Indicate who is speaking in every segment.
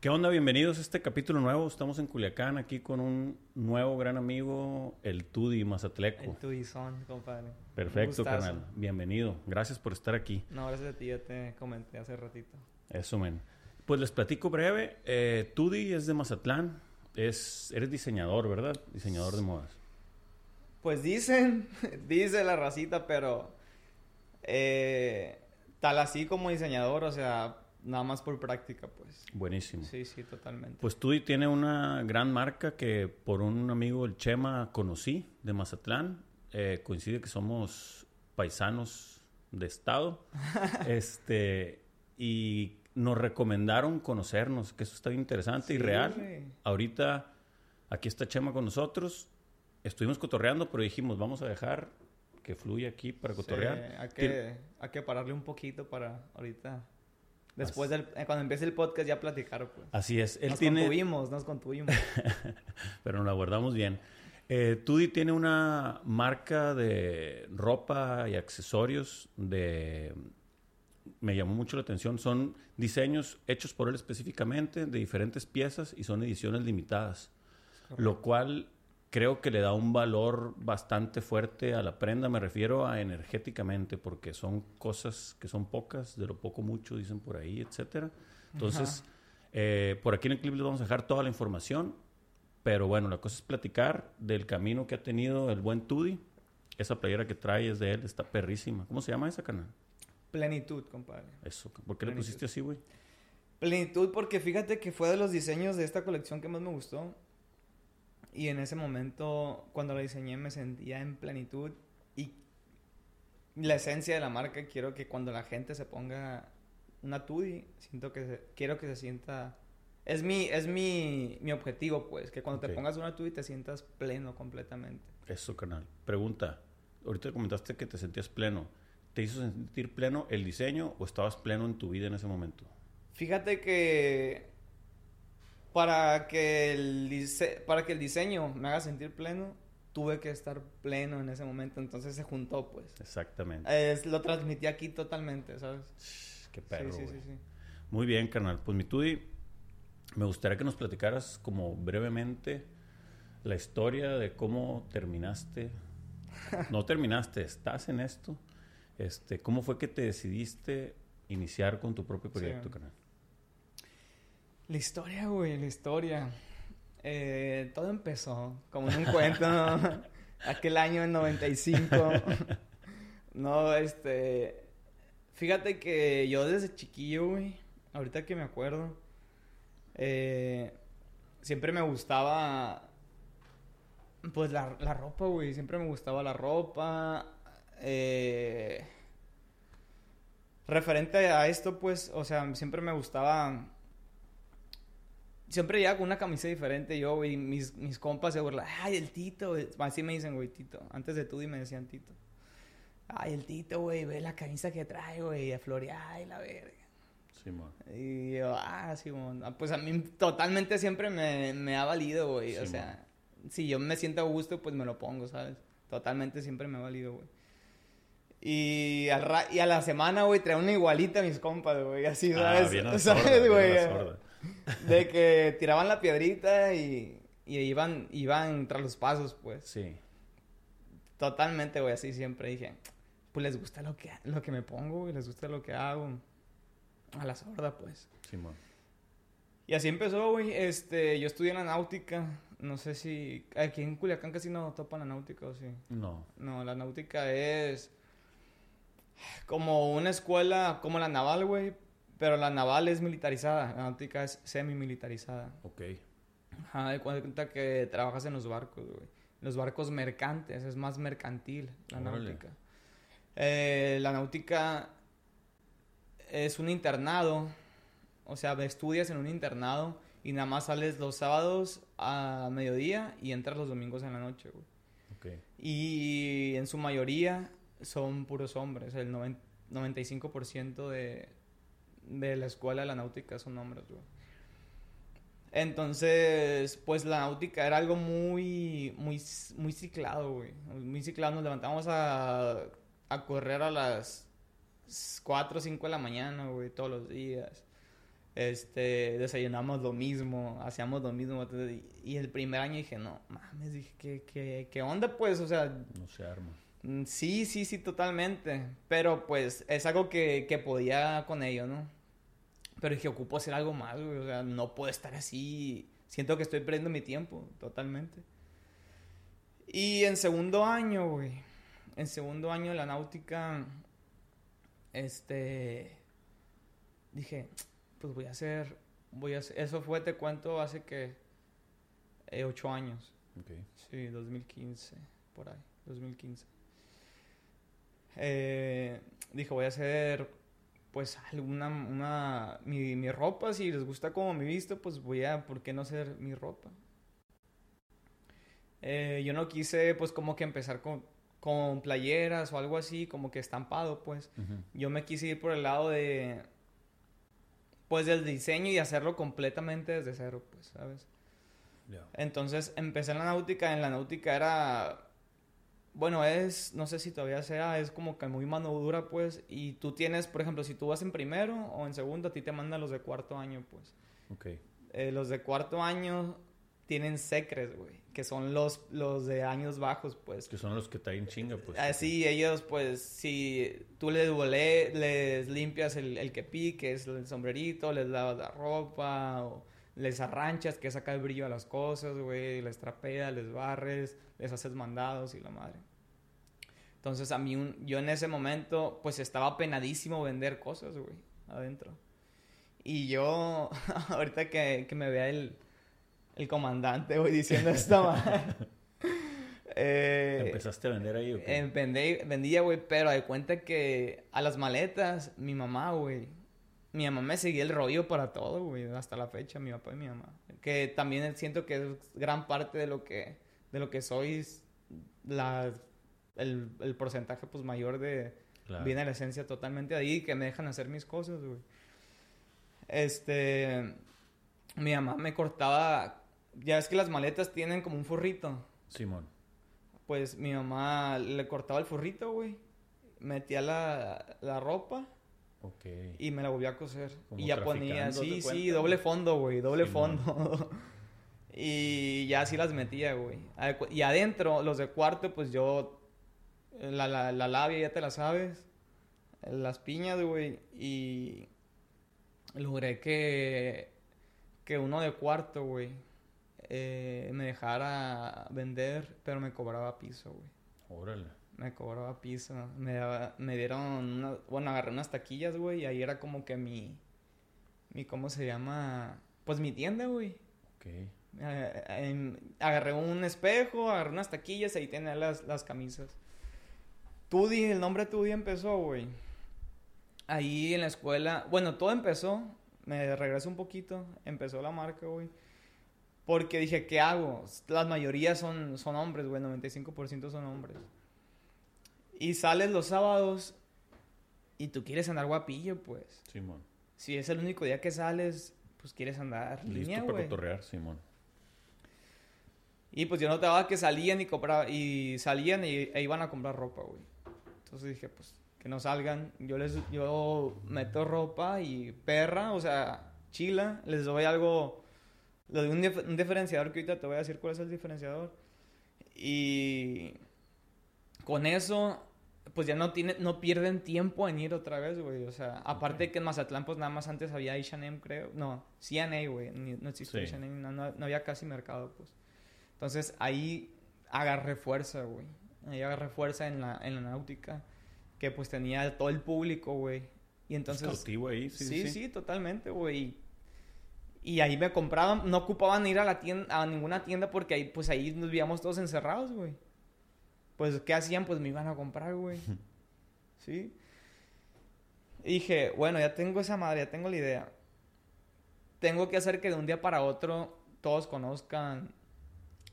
Speaker 1: ¿Qué onda? Bienvenidos a este capítulo nuevo. Estamos en Culiacán aquí con un nuevo gran amigo, el Tudi Mazatleco.
Speaker 2: El Tudizón, compadre.
Speaker 1: Perfecto, canal. Bienvenido. Gracias por estar aquí.
Speaker 2: No, gracias a ti, ya te comenté hace ratito.
Speaker 1: Eso, men. Pues les platico breve. Eh, Tudi es de Mazatlán. Es, eres diseñador, ¿verdad? Diseñador de modas.
Speaker 2: Pues dicen, dice la racita, pero eh, tal así como diseñador, o sea, nada más por práctica, pues.
Speaker 1: Buenísimo.
Speaker 2: Sí, sí, totalmente.
Speaker 1: Pues tú tiene una gran marca que por un amigo, el Chema, conocí de Mazatlán. Eh, coincide que somos paisanos de estado. este, y nos recomendaron conocernos, que eso está bien interesante y real. Ahorita, aquí está Chema con nosotros. Estuvimos cotorreando, pero dijimos, vamos a dejar que fluya aquí para cotorrear.
Speaker 2: hay, que, hay que pararle un poquito para ahorita Después del, eh, cuando empiece el podcast ya platicar, pues.
Speaker 1: Así es.
Speaker 2: Él nos contuvimos, nos contuvimos.
Speaker 1: Pero nos la guardamos bien. Eh, Tudi tiene una marca de ropa y accesorios de... Me llamó mucho la atención. Son diseños hechos por él específicamente de diferentes piezas y son ediciones limitadas. Lo cual creo que le da un valor bastante fuerte a la prenda. Me refiero a energéticamente, porque son cosas que son pocas, de lo poco mucho, dicen por ahí, etcétera. Entonces, eh, por aquí en el clip les vamos a dejar toda la información. Pero bueno, la cosa es platicar del camino que ha tenido el buen Tudi. Esa playera que trae es de él, está perrísima. ¿Cómo se llama esa canal?
Speaker 2: Plenitud, compadre.
Speaker 1: Eso. ¿Por qué le pusiste así, güey?
Speaker 2: Plenitud, porque fíjate que fue de los diseños de esta colección que más me gustó. Y en ese momento, cuando la diseñé, me sentía en plenitud. Y la esencia de la marca, quiero que cuando la gente se ponga una Tudi, siento que quiero que se sienta... Es mi, es mi, mi objetivo, pues, que cuando te pongas una Tudi te sientas pleno completamente.
Speaker 1: Eso, canal. Pregunta. Ahorita comentaste que te sentías pleno. ¿Te hizo sentir pleno el diseño o estabas pleno en tu vida en ese momento?
Speaker 2: Fíjate que para que el, para que el diseño me haga sentir pleno, tuve que estar pleno en ese momento. Entonces se juntó, pues.
Speaker 1: Exactamente.
Speaker 2: Es, lo transmití aquí totalmente, ¿sabes?
Speaker 1: Qué perro. Sí, sí, sí, sí, Muy bien, carnal. Pues mi Tudi, me gustaría que nos platicaras como brevemente la historia de cómo terminaste. no terminaste, estás en esto. Este, ¿Cómo fue que te decidiste iniciar con tu propio proyecto, canal?
Speaker 2: La historia, güey, la historia. Eh, todo empezó como en un cuento, aquel año en 95. no, este. Fíjate que yo desde chiquillo, güey, ahorita que me acuerdo, eh, siempre me gustaba. Pues la, la ropa, güey. Siempre me gustaba la ropa. Eh, referente a esto, pues, o sea, siempre me gustaba siempre llega con una camisa diferente yo, güey. Mis, mis compas se burlan. Ay, el Tito. Así me dicen, güey, Tito. Antes de tú y me decían Tito. Ay, el Tito, güey, ve la camisa que trae, güey, a florear y la verga.
Speaker 1: Simón.
Speaker 2: y yo, ah, Simón. Ah, pues a mí totalmente siempre me, me ha valido, güey. o sea, si yo me siento a gusto, pues me lo pongo, ¿sabes? Totalmente siempre me ha valido, güey. Y, y a la semana, güey, trae una igualita a mis compas, güey. Así,
Speaker 1: ah, ¿sabes? ¿Sabes, güey?
Speaker 2: De que tiraban la piedrita y, y iban, iban tras los pasos, pues.
Speaker 1: Sí.
Speaker 2: Totalmente, güey, así siempre dije, pues les gusta lo que, lo que me pongo, y les gusta lo que hago. A la sorda, pues.
Speaker 1: Sí,
Speaker 2: Y así empezó, güey. Este, yo estudié en la náutica. No sé si... Aquí en Culiacán casi no topan la náutica, ¿o sí?
Speaker 1: No.
Speaker 2: No, la náutica es... Como una escuela, como la naval, güey, pero la naval es militarizada, la náutica es semi-militarizada.
Speaker 1: Ok.
Speaker 2: Ajá, de cuenta que trabajas en los barcos, güey. Los barcos mercantes, es más mercantil la náutica. Eh, la náutica es un internado, o sea, estudias en un internado y nada más sales los sábados a mediodía y entras los domingos en la noche, güey.
Speaker 1: Okay.
Speaker 2: Y en su mayoría son puros hombres, el 95% de, de la escuela de la náutica son hombres, güey. Entonces, pues la náutica era algo muy, muy, muy ciclado, güey. Muy ciclado. Nos levantamos a, a correr a las 4 o 5 de la mañana, güey, todos los días. Este, desayunamos lo mismo, hacíamos lo mismo. Y, y el primer año dije, no, mames, dije, ¿qué, qué, qué onda pues? O sea...
Speaker 1: No se arma.
Speaker 2: Mm, Sí, sí, sí, totalmente. Pero pues es algo que, que podía con ello, ¿no? Pero dije, ocupo hacer algo más, güey. O sea, no puedo estar así. Siento que estoy perdiendo mi tiempo, totalmente. Y en segundo año, güey. En segundo año de la náutica, este. Dije, pues voy a hacer. Voy a hacer. Eso fue, te cuento, hace que. eh, ocho años.
Speaker 1: Ok.
Speaker 2: Sí, 2015, por ahí, 2015. Eh, dijo, voy a hacer, pues, alguna, una, mi, mi ropa, si les gusta como me visto, pues voy a, ¿por qué no hacer mi ropa? Eh, yo no quise, pues, como que empezar con, con playeras o algo así, como que estampado, pues. Yo me quise ir por el lado de, pues, del diseño y hacerlo completamente desde cero, pues, ¿sabes? Entonces empecé en la náutica. En la náutica era. Bueno, es. No sé si todavía sea. Es como que muy mano dura, pues. Y tú tienes, por ejemplo, si tú vas en primero o en segundo, a ti te mandan los de cuarto año, pues.
Speaker 1: Ok.
Speaker 2: Eh, los de cuarto año tienen secres, güey. Que son los, los de años bajos, pues.
Speaker 1: Que son los que traen chinga, pues.
Speaker 2: Así ellos, pues, si tú les volé, les limpias el, el que pique, es el sombrerito, les lavas la ropa, o les arranchas, que saca el brillo a las cosas, güey, les trapeas, les barres, les haces mandados y la madre. Entonces a mí, un- yo en ese momento, pues estaba penadísimo vender cosas, güey, adentro. Y yo, ahorita que, que me vea el, el comandante, güey, diciendo esta madre. eh,
Speaker 1: ¿Empezaste a vender ahí qué?
Speaker 2: eh, vendí- vendía, güey, pero de cuenta que a las maletas, mi mamá, güey. Mi mamá me seguía el rollo para todo, güey, hasta la fecha, mi papá y mi mamá. Que también siento que es gran parte de lo que, de lo que soy, la, el, el porcentaje, pues, mayor de,
Speaker 1: Claro.
Speaker 2: viene la esencia totalmente de ahí, que me dejan hacer mis cosas, güey. Este, mi mamá me cortaba, ya es que las maletas tienen como un forrito.
Speaker 1: Simón.
Speaker 2: Pues mi mamá le cortaba el forrito, güey. Metía la, la ropa
Speaker 1: Ok.
Speaker 2: y me la volvía a coser.
Speaker 1: Como
Speaker 2: Y ya ponía, sí,
Speaker 1: ¿te
Speaker 2: sí, doble fondo, güey, doble fondo. y ya así las metía, güey. Y adentro, los de cuarto, pues yo, la, la, la labia ya te la sabes. Las piñas, güey. Y logré que, que uno de cuarto, güey, eh, me dejara vender, pero me cobraba piso, güey.
Speaker 1: Órale.
Speaker 2: Me cobraba piso. Me, daba- me dieron una, bueno, agarré unas taquillas, güey, y ahí era como que mi, mi, ¿cómo se llama? Pues mi tienda, güey.
Speaker 1: Ok.
Speaker 2: Eh, em, agarré un espejo, agarré unas taquillas, ahí tenía las, las camisas. Tudi, el nombre Tudi empezó, güey. Ahí en la escuela, bueno, todo empezó, me regreso un poquito, empezó la marca, güey. Porque dije, ¿qué hago? La mayoría son, son hombres, güey, 95% son hombres. Y sales los sábados y tú quieres andar guapillo, pues.
Speaker 1: Simón.
Speaker 2: Si es el único día que sales, pues quieres andar
Speaker 1: Listo
Speaker 2: línea,
Speaker 1: para cotorrear, Simón.
Speaker 2: Y pues yo notaba que salían y compraban, y salían y, e iban a comprar ropa, güey. Entonces dije, pues, que no salgan. Yo les, yo meto ropa y perra, o sea, chila. Les doy algo, les doy un, dif- un diferenciador que ahorita te voy a decir cuál es el diferenciador. Y con eso, pues ya no tiene, no pierden tiempo en ir otra vez, güey. O sea, aparte de que en Mazatlán, pues nada más antes había H&M, creo. No, CNA, güey. No existía
Speaker 1: Sí.
Speaker 2: No, no- no había casi mercado, pues. Entonces ahí agarré fuerza, güey. Ahí agarré fuerza en la, en la náutica. Que pues tenía todo el público, güey. Y entonces...
Speaker 1: Es cautivo ahí, sí,
Speaker 2: Sí,
Speaker 1: sí.
Speaker 2: sí, totalmente, güey. Y ahí me compraban, no ocupaban ir a la tienda, a ninguna tienda porque ahí, pues ahí nos vivíamos todos encerrados, güey. Pues, ¿qué hacían? Pues me iban a comprar, güey. ¿Sí? Y dije, bueno, ya tengo esa madre, ya tengo la idea. Tengo que hacer que de un día para otro todos conozcan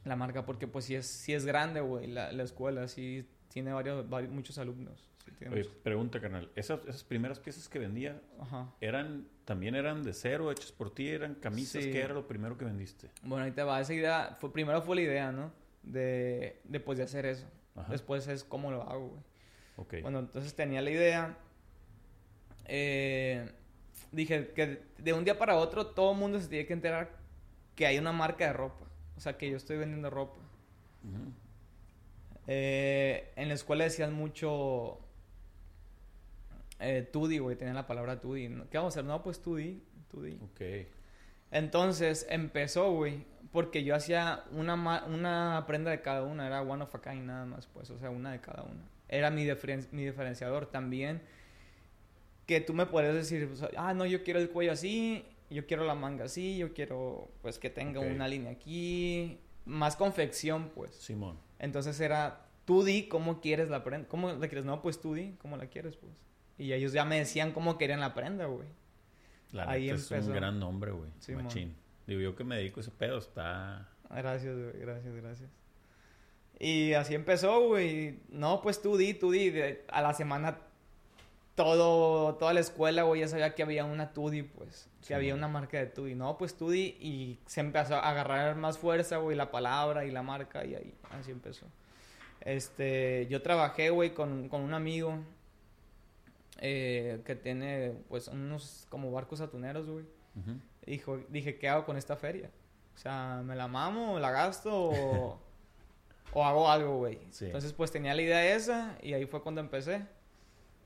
Speaker 2: la marca porque pues sí es, sí es grande, güey, la, la escuela, sí tiene varios, varios, muchos alumnos. sí
Speaker 1: Oye, pregunta, carnal. ¿Esas, esas primeras piezas que vendía,
Speaker 2: Ajá.
Speaker 1: eran, también eran de cero, hechas por ti, eran camisas,
Speaker 2: Sí.
Speaker 1: ¿qué era lo primero que vendiste?
Speaker 2: Bueno, ahí te va. Esa idea, fue, primero fue la idea, ¿no? De, de, pues, de hacer eso.
Speaker 1: Ajá.
Speaker 2: Después es cómo lo hago, güey.
Speaker 1: Ok.
Speaker 2: Bueno, entonces tenía la idea. Eh, dije que de un día para otro todo el mundo se tiene que enterar que hay una marca de ropa. O sea, que yo estoy vendiendo ropa. Eh, en la escuela decían mucho eh, Tudi, güey, tenían la palabra Tudi. ¿Qué vamos a hacer? No, pues Tudi, Tudi.
Speaker 1: Ok.
Speaker 2: Entonces empezó, güey, porque yo hacía una, una prenda de cada una, era one of a kind nada más, pues, o sea, una de cada una. Era mi, diferen- mi diferenciador también. Que tú me puedes decir, ah, no, yo quiero el cuello así, yo quiero la manga así, yo quiero, pues, que tenga una línea aquí, más confección, pues.
Speaker 1: Simón.
Speaker 2: Entonces era, tú di cómo quieres la prenda, cómo la quieres, no, pues tú di cómo la quieres, pues. Y ellos ya me decían cómo querían la prenda, güey.
Speaker 1: La
Speaker 2: Ahí
Speaker 1: es
Speaker 2: empezó.
Speaker 1: un gran nombre, güey.
Speaker 2: Simón.
Speaker 1: Machín. Digo, yo que me dedico a ese pedo está...
Speaker 2: Gracias, güey, gracias, gracias. Y así empezó, güey. No, pues tú di, tú di. De- a la semana todo, toda la escuela, güey, ya sabía que había una Tudi, pues. Que
Speaker 1: Sí,
Speaker 2: había una marca de Tudi. No, pues Tudi. Y se empezó a agarrar más fuerza, güey, la palabra y la marca. Y ahí, así empezó. Este, yo trabajé, güey, con, con un amigo eh, que tiene, pues, unos como barcos atuneros, güey.
Speaker 1: Ujú.
Speaker 2: Dijo, dije, ¿qué hago con esta feria? O sea, ¿me la mamo, la gasto o, o hago algo, güey?
Speaker 1: Sí.
Speaker 2: Entonces, pues tenía la idea esa y ahí fue cuando empecé.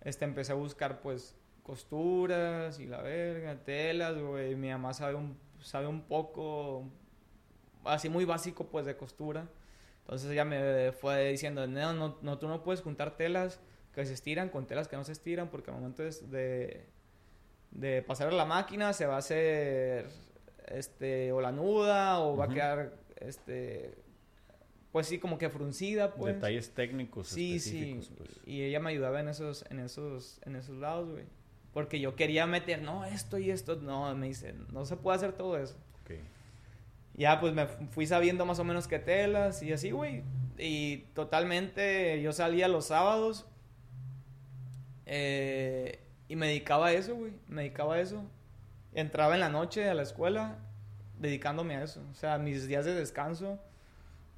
Speaker 2: Este, empecé a buscar, pues, costuras y la verga, telas, güey. Mi mamá sabe un, sabe un poco, así muy básico, pues, de costura. Entonces ella me fue diciendo, no, no, no, tú no puedes juntar telas que se estiran con telas que no se estiran porque al momento de, de pasar a la máquina se va a hacer este o la nuda o va a quedar este pues sí como que fruncida pues
Speaker 1: Detalles técnicos
Speaker 2: sí sí
Speaker 1: pues.
Speaker 2: y ella me ayudaba en esos en esos en esos lados güey porque yo quería meter no esto y esto no me dice no se puede hacer todo eso
Speaker 1: Ok.
Speaker 2: ya pues me fu- fui sabiendo más o menos qué telas y así, güey. Y totalmente yo salía los sábados eh, y me dedicaba a eso, güey. Me dedicaba a eso. Entraba en la noche a la escuela dedicándome a eso. O sea, mis días de descanso,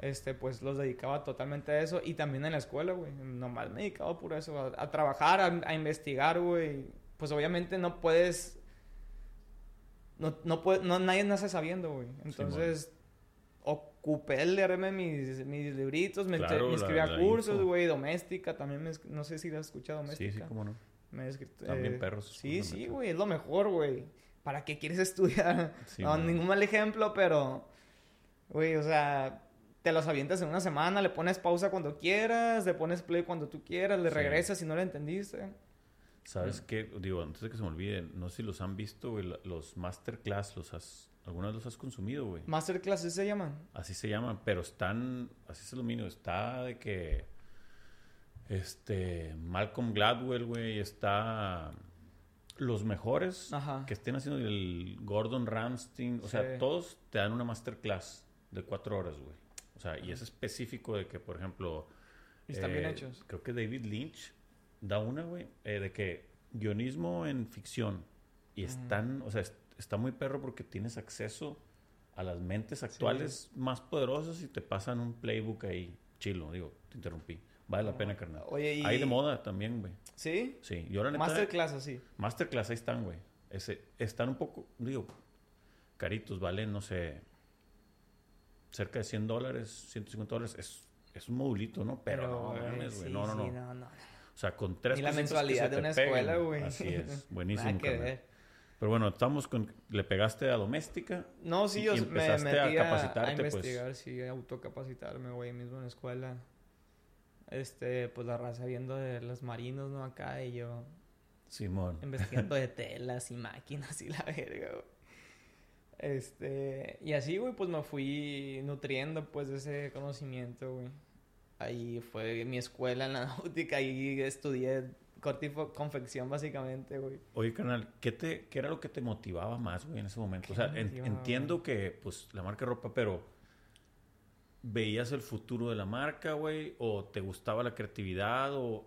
Speaker 2: este, pues los dedicaba totalmente a eso. Y también en la escuela, güey. Nomás me dedicaba por eso, a, a trabajar, a, a investigar, güey. Pues obviamente no puedes no, no, puede, no nadie nace sabiendo, güey. Entonces, ocupé el leerme mis, mis libritos, me,
Speaker 1: Claro,
Speaker 2: me
Speaker 1: la-
Speaker 2: inscribí a
Speaker 1: la
Speaker 2: cursos, güey, doméstica, también me, no sé si has escuchado
Speaker 1: Sí,
Speaker 2: doméstica.
Speaker 1: sí, cómo no.
Speaker 2: Me escrito,
Speaker 1: Están bien
Speaker 2: eh,
Speaker 1: perros
Speaker 2: Sí, sí, güey, es lo mejor, güey. ¿Para qué quieres estudiar?
Speaker 1: Sí,
Speaker 2: no,
Speaker 1: man.
Speaker 2: ningún mal ejemplo, pero, güey, o sea, te los avientas en una semana, le pones pausa cuando quieras, le pones play cuando tú quieras, le
Speaker 1: Sí.
Speaker 2: regresas si no le entendiste.
Speaker 1: ¿Sabes qué? Digo, antes de que se me olvide, no sé si los han visto, güey, la- los masterclass, los has, ¿algunas los has consumido, güey?
Speaker 2: Masterclasses se llaman.
Speaker 1: Así se llaman, pero están, así es lo mínimo, está de que, este, Malcolm Gladwell, güey, está los mejores
Speaker 2: Ajá.
Speaker 1: que estén haciendo el Gordon Ramstein, o sea,
Speaker 2: Sí.
Speaker 1: todos te dan una masterclass de cuatro horas, güey. O sea, y es específico de que, por ejemplo,
Speaker 2: están bien
Speaker 1: eh,
Speaker 2: hechos.
Speaker 1: Creo que David Lynch da una, güey, eh, de que guionismo en ficción. Y están, o sea, es- está muy perro porque tienes acceso a las mentes actuales más poderosas y te pasan un playbook ahí. Chilo, digo, te interrumpí. Vale la pena, carnal.
Speaker 2: Oye, y...
Speaker 1: Hay de moda también, güey.
Speaker 2: ¿Sí?
Speaker 1: Sí, yo la neta...
Speaker 2: Masterclass así.
Speaker 1: Masterclass, ahí están, güey. Ese, están un poco, digo, caritos, valen, no sé, cerca de 100 dólares, 150 dólares. Es, es un modulito, ¿no? Pero, no,
Speaker 2: güey,
Speaker 1: mames, güey.
Speaker 2: sí,
Speaker 1: no, no,
Speaker 2: sí,
Speaker 1: no.
Speaker 2: no, no.
Speaker 1: O sea, con tres
Speaker 2: Ni la mensualidad de una
Speaker 1: peguen.
Speaker 2: escuela, güey.
Speaker 1: Así es, buenísimo.
Speaker 2: Que ver.
Speaker 1: Pero bueno, estamos con, le pegaste a doméstica.
Speaker 2: No, sí,
Speaker 1: Y-
Speaker 2: yo
Speaker 1: y
Speaker 2: me
Speaker 1: empezaste
Speaker 2: metí
Speaker 1: a
Speaker 2: a,
Speaker 1: capacitarte,
Speaker 2: a
Speaker 1: pues.
Speaker 2: investigar, sí, a autocapacitarme, güey, mismo en la escuela. Este, pues la raza viendo de los marinos, ¿no? Acá y yo
Speaker 1: Simón.
Speaker 2: investigando de telas y máquinas y la verga, güey. Este, y así, güey, pues me fui nutriendo, pues, de ese conocimiento, güey. Ahí fue mi escuela en la náutica, ahí estudié corte y fo- confección, básicamente, güey.
Speaker 1: Oye, carnal, ¿qué, te, ¿qué era lo que te motivaba más, güey, en ese momento?
Speaker 2: ¿Qué
Speaker 1: O sea, en- entiendo que, pues, la marca de ropa, pero ¿veías el futuro de la marca, güey? ¿O te gustaba la creatividad? O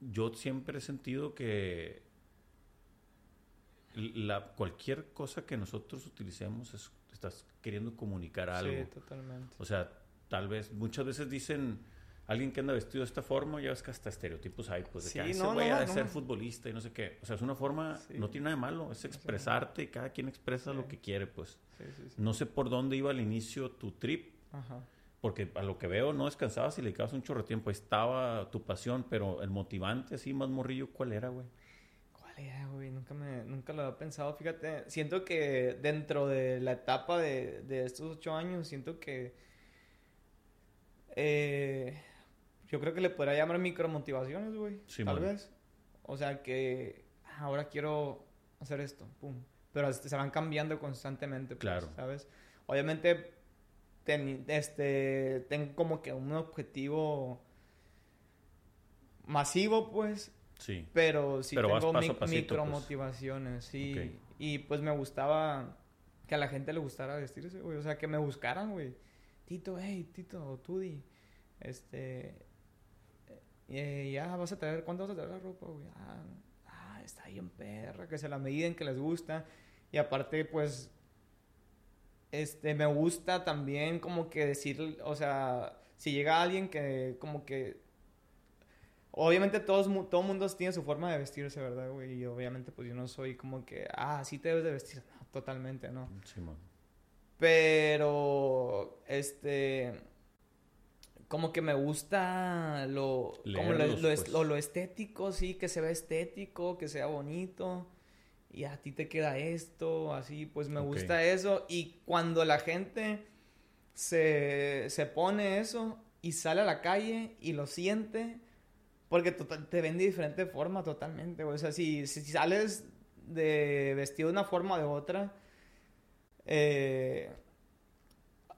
Speaker 1: yo siempre he sentido que la, cualquier cosa que nosotros utilicemos es, estás queriendo comunicar algo.
Speaker 2: Sí, totalmente.
Speaker 1: O sea, tal vez, muchas veces dicen, alguien que anda vestido de esta forma, ya ves que hasta estereotipos hay, pues de
Speaker 2: Sí,
Speaker 1: que "Ah,
Speaker 2: no,
Speaker 1: de
Speaker 2: no.
Speaker 1: ser futbolista y no sé qué. O sea, es una forma,
Speaker 2: Sí.
Speaker 1: no tiene nada de malo, es expresarte y cada quien expresa lo que quiere, pues. No sé por dónde iba al inicio tu trip,
Speaker 2: Ajá.
Speaker 1: porque a lo que veo no descansabas y le dedicabas un chorro de tiempo. Estaba tu pasión, pero el motivante así más morrillo, ¿cuál era, güey?
Speaker 2: Nunca, me, nunca lo había pensado. Fíjate, siento que dentro de la etapa de, de estos ocho años, siento que. eh, yo creo que le podría llamar micromotivaciones, güey.
Speaker 1: Sí,
Speaker 2: tal
Speaker 1: man.
Speaker 2: vez. O sea que ah, ahora quiero hacer esto, pum. Pero este, se van cambiando constantemente, pues,
Speaker 1: Claro.
Speaker 2: ¿sabes? Obviamente, ten- este, tengo como que un objetivo masivo, pues,
Speaker 1: Sí.
Speaker 2: pero sí
Speaker 1: Pero
Speaker 2: tengo mi-
Speaker 1: pues.
Speaker 2: micromotivaciones, sí.
Speaker 1: Ok.
Speaker 2: Y pues me gustaba que a la gente le gustara vestirse, güey. O sea, que me buscaran, güey. Tito, hey, Tito, Tudi. Este. eh, ya vas a traer, ¿cuánto vas a traer la ropa, güey? Ah, ah, está ahí en perra, que se la mediden, que les gusta. Y aparte, pues. Este, me gusta también como que decir, o sea, si llega alguien que como que Obviamente todos, todo mundo tiene su forma de vestirse, ¿verdad, güey? Y obviamente pues yo no soy como que, ah, sí te debes de vestir. No, totalmente, no.
Speaker 1: Sí, man.
Speaker 2: Pero, este, como que me gusta lo, como lo,
Speaker 1: pues.
Speaker 2: lo- lo estético, sí, que se vea estético, que sea bonito. Y a ti te queda esto, así, pues me gusta eso. Y cuando la gente se, se pone eso y sale a la calle y lo siente, porque total- te ven de diferente forma totalmente, güey. O sea, si, si sales de vestido de una forma o de otra, eh,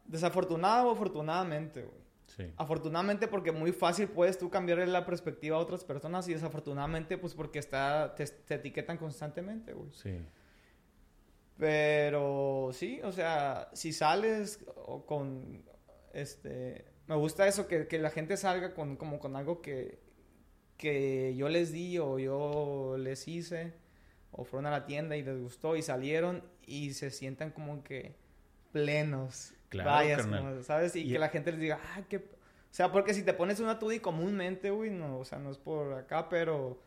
Speaker 2: desafortunado o afortunadamente, güey.
Speaker 1: Sí.
Speaker 2: Afortunadamente porque muy fácil puedes tú cambiarle la perspectiva a otras personas y desafortunadamente pues porque está, te, te etiquetan constantemente, güey.
Speaker 1: Sí.
Speaker 2: Pero sí, o sea, si sales o con, este, me gusta eso, que, que la gente salga con, como con algo que, que yo les di o yo les hice, o fueron a la tienda y les gustó y salieron y se sientan como que plenos.
Speaker 1: Claro,
Speaker 2: Vayas, como, ¿sabes? Y,
Speaker 1: Y-
Speaker 2: que la gente les diga, ah, qué... O sea, porque si te pones una tudi comúnmente, güey, no, o sea, no es por acá, pero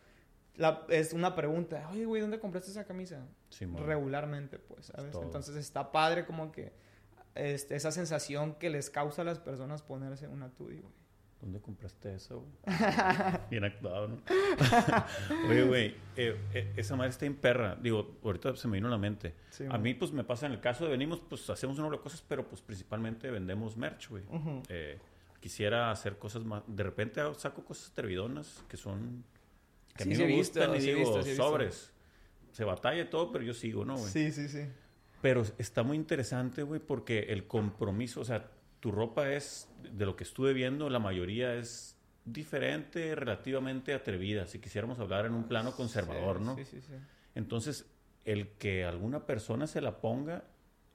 Speaker 2: la- es una pregunta, oye, güey, ¿dónde compraste esa camisa?
Speaker 1: Sí,
Speaker 2: regularmente, pues, ¿sabes? Entonces está padre como que este, esa sensación que les causa a las personas ponerse una tudi, güey.
Speaker 1: ¿Dónde compraste eso? güey? Bien actuado, ¿no? Oye, güey, eh, eh, esa madre está en perra. Digo, ahorita se me vino a la mente.
Speaker 2: Sí,
Speaker 1: a
Speaker 2: man.
Speaker 1: mí, pues, me pasa en el caso de venimos, pues, hacemos una de cosas, pero, pues, principalmente vendemos merch, güey.
Speaker 2: Ujú.
Speaker 1: Eh, quisiera hacer cosas más... De repente saco cosas atrevidonas que son... Que a
Speaker 2: Sí,
Speaker 1: mí
Speaker 2: sí he
Speaker 1: me
Speaker 2: visto,
Speaker 1: gustan y digo,
Speaker 2: visto.
Speaker 1: sobres. Se batalla y todo, pero yo sigo, ¿no, güey?
Speaker 2: Sí, sí, sí.
Speaker 1: Pero está muy interesante, güey, porque el compromiso, o sea, tu ropa es, de lo que estuve viendo, la mayoría es diferente, relativamente atrevida, si quisiéramos hablar en un plano conservador,
Speaker 2: Sí,
Speaker 1: ¿no?
Speaker 2: Sí, sí, sí.
Speaker 1: Entonces, el que alguna persona se la ponga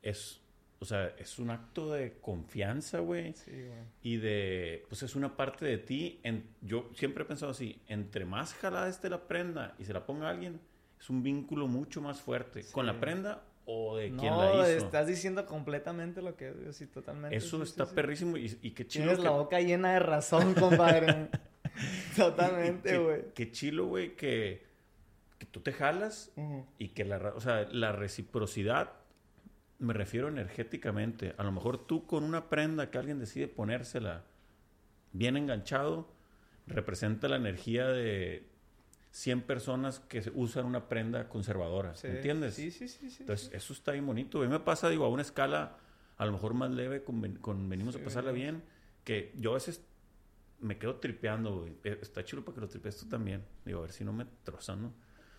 Speaker 1: es, o sea, es un acto de confianza, güey.
Speaker 2: Sí, güey.
Speaker 1: Y de, pues es una parte de ti. En, yo siempre he pensado así, entre más jalada esté la prenda y se la ponga alguien, es un vínculo mucho más fuerte. ¿Con la prenda o de quien
Speaker 2: No,
Speaker 1: la hizo?
Speaker 2: estás diciendo completamente lo que es, sí, totalmente.
Speaker 1: Eso
Speaker 2: sí,
Speaker 1: está
Speaker 2: sí.
Speaker 1: perrísimo y, y qué chilo.
Speaker 2: Tienes
Speaker 1: que-
Speaker 2: la boca llena de razón, compadre. totalmente,
Speaker 1: y- y qué-
Speaker 2: güey.
Speaker 1: Qué chilo, güey, que, que tú te jalas y que la, o sea, la reciprocidad, me refiero energéticamente. A lo mejor tú con una prenda que alguien decide ponérsela bien enganchado, representa la energía de 100 personas que usan una prenda conservadora.
Speaker 2: Sí.
Speaker 1: ¿Entiendes?
Speaker 2: Sí, sí, sí. sí,
Speaker 1: Entonces,
Speaker 2: sí.
Speaker 1: eso está bien bonito. A mí me pasa, digo, a una escala a lo mejor más leve, con, con venimos
Speaker 2: Sí.
Speaker 1: a pasarla bien, que yo a veces me quedo tripeando, güey. Eh, Está chido para que lo tripees tú también. Digo, a ver si no me trozan, ¿no?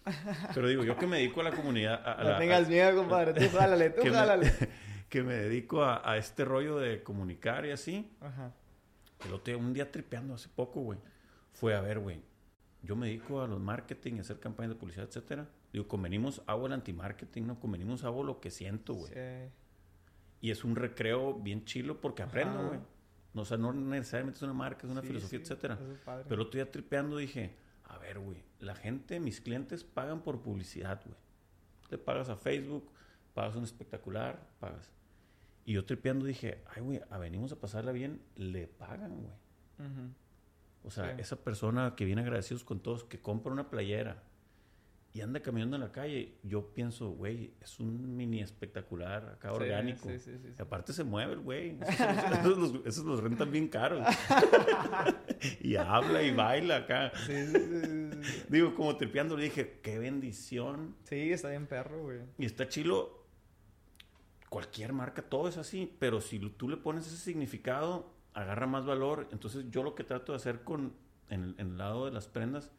Speaker 1: Pero digo, yo que me dedico a la comunidad... A, a
Speaker 2: No
Speaker 1: la-
Speaker 2: tengas
Speaker 1: a-
Speaker 2: miedo, compadre. Tú jálale, tú
Speaker 1: que, me,
Speaker 2: jálale.
Speaker 1: que me dedico a, a este rollo de comunicar y así.
Speaker 2: Ajá.
Speaker 1: El otro día, un día tripeando hace poco, güey. Fue a ver, güey. Yo me dedico a los marketing, a hacer campañas de publicidad, etcétera. Digo, convenimos, hago el anti-marketing, ¿no? Convenimos, hago lo que siento, güey.
Speaker 2: Sí.
Speaker 1: Y es un recreo bien chilo porque aprendo, güey. No, o sea, no necesariamente es una marca, es una
Speaker 2: Sí,
Speaker 1: filosofía,
Speaker 2: sí,
Speaker 1: etcétera.
Speaker 2: es.
Speaker 1: Pero día tripeando dije, a ver, güey, la gente, mis clientes pagan por publicidad, güey. Le pagas a Facebook, pagas un espectacular, pagas. Y yo tripeando dije, ay, güey, a venimos a pasarla bien, le pagan, güey.
Speaker 2: Ujú.
Speaker 1: O sea,
Speaker 2: Sí.
Speaker 1: esa persona que viene agradecidos con todos, que compra una playera y anda caminando en la calle, yo pienso, güey, es un mini espectacular, acá
Speaker 2: Sí,
Speaker 1: orgánico.
Speaker 2: sí, sí, sí,
Speaker 1: Y aparte se mueve el güey. Esos, esos los, esos los rentan bien caros. y habla y baila acá.
Speaker 2: Sí, sí, sí, sí, sí.
Speaker 1: Digo, como tripeando, le dije, qué bendición.
Speaker 2: Sí, está bien perro, güey.
Speaker 1: Y está chilo. Cualquier marca, todo es así. Pero si tú le pones ese significado, agarra más valor. Entonces, yo lo que trato de hacer con en, el- en el lado de las prendas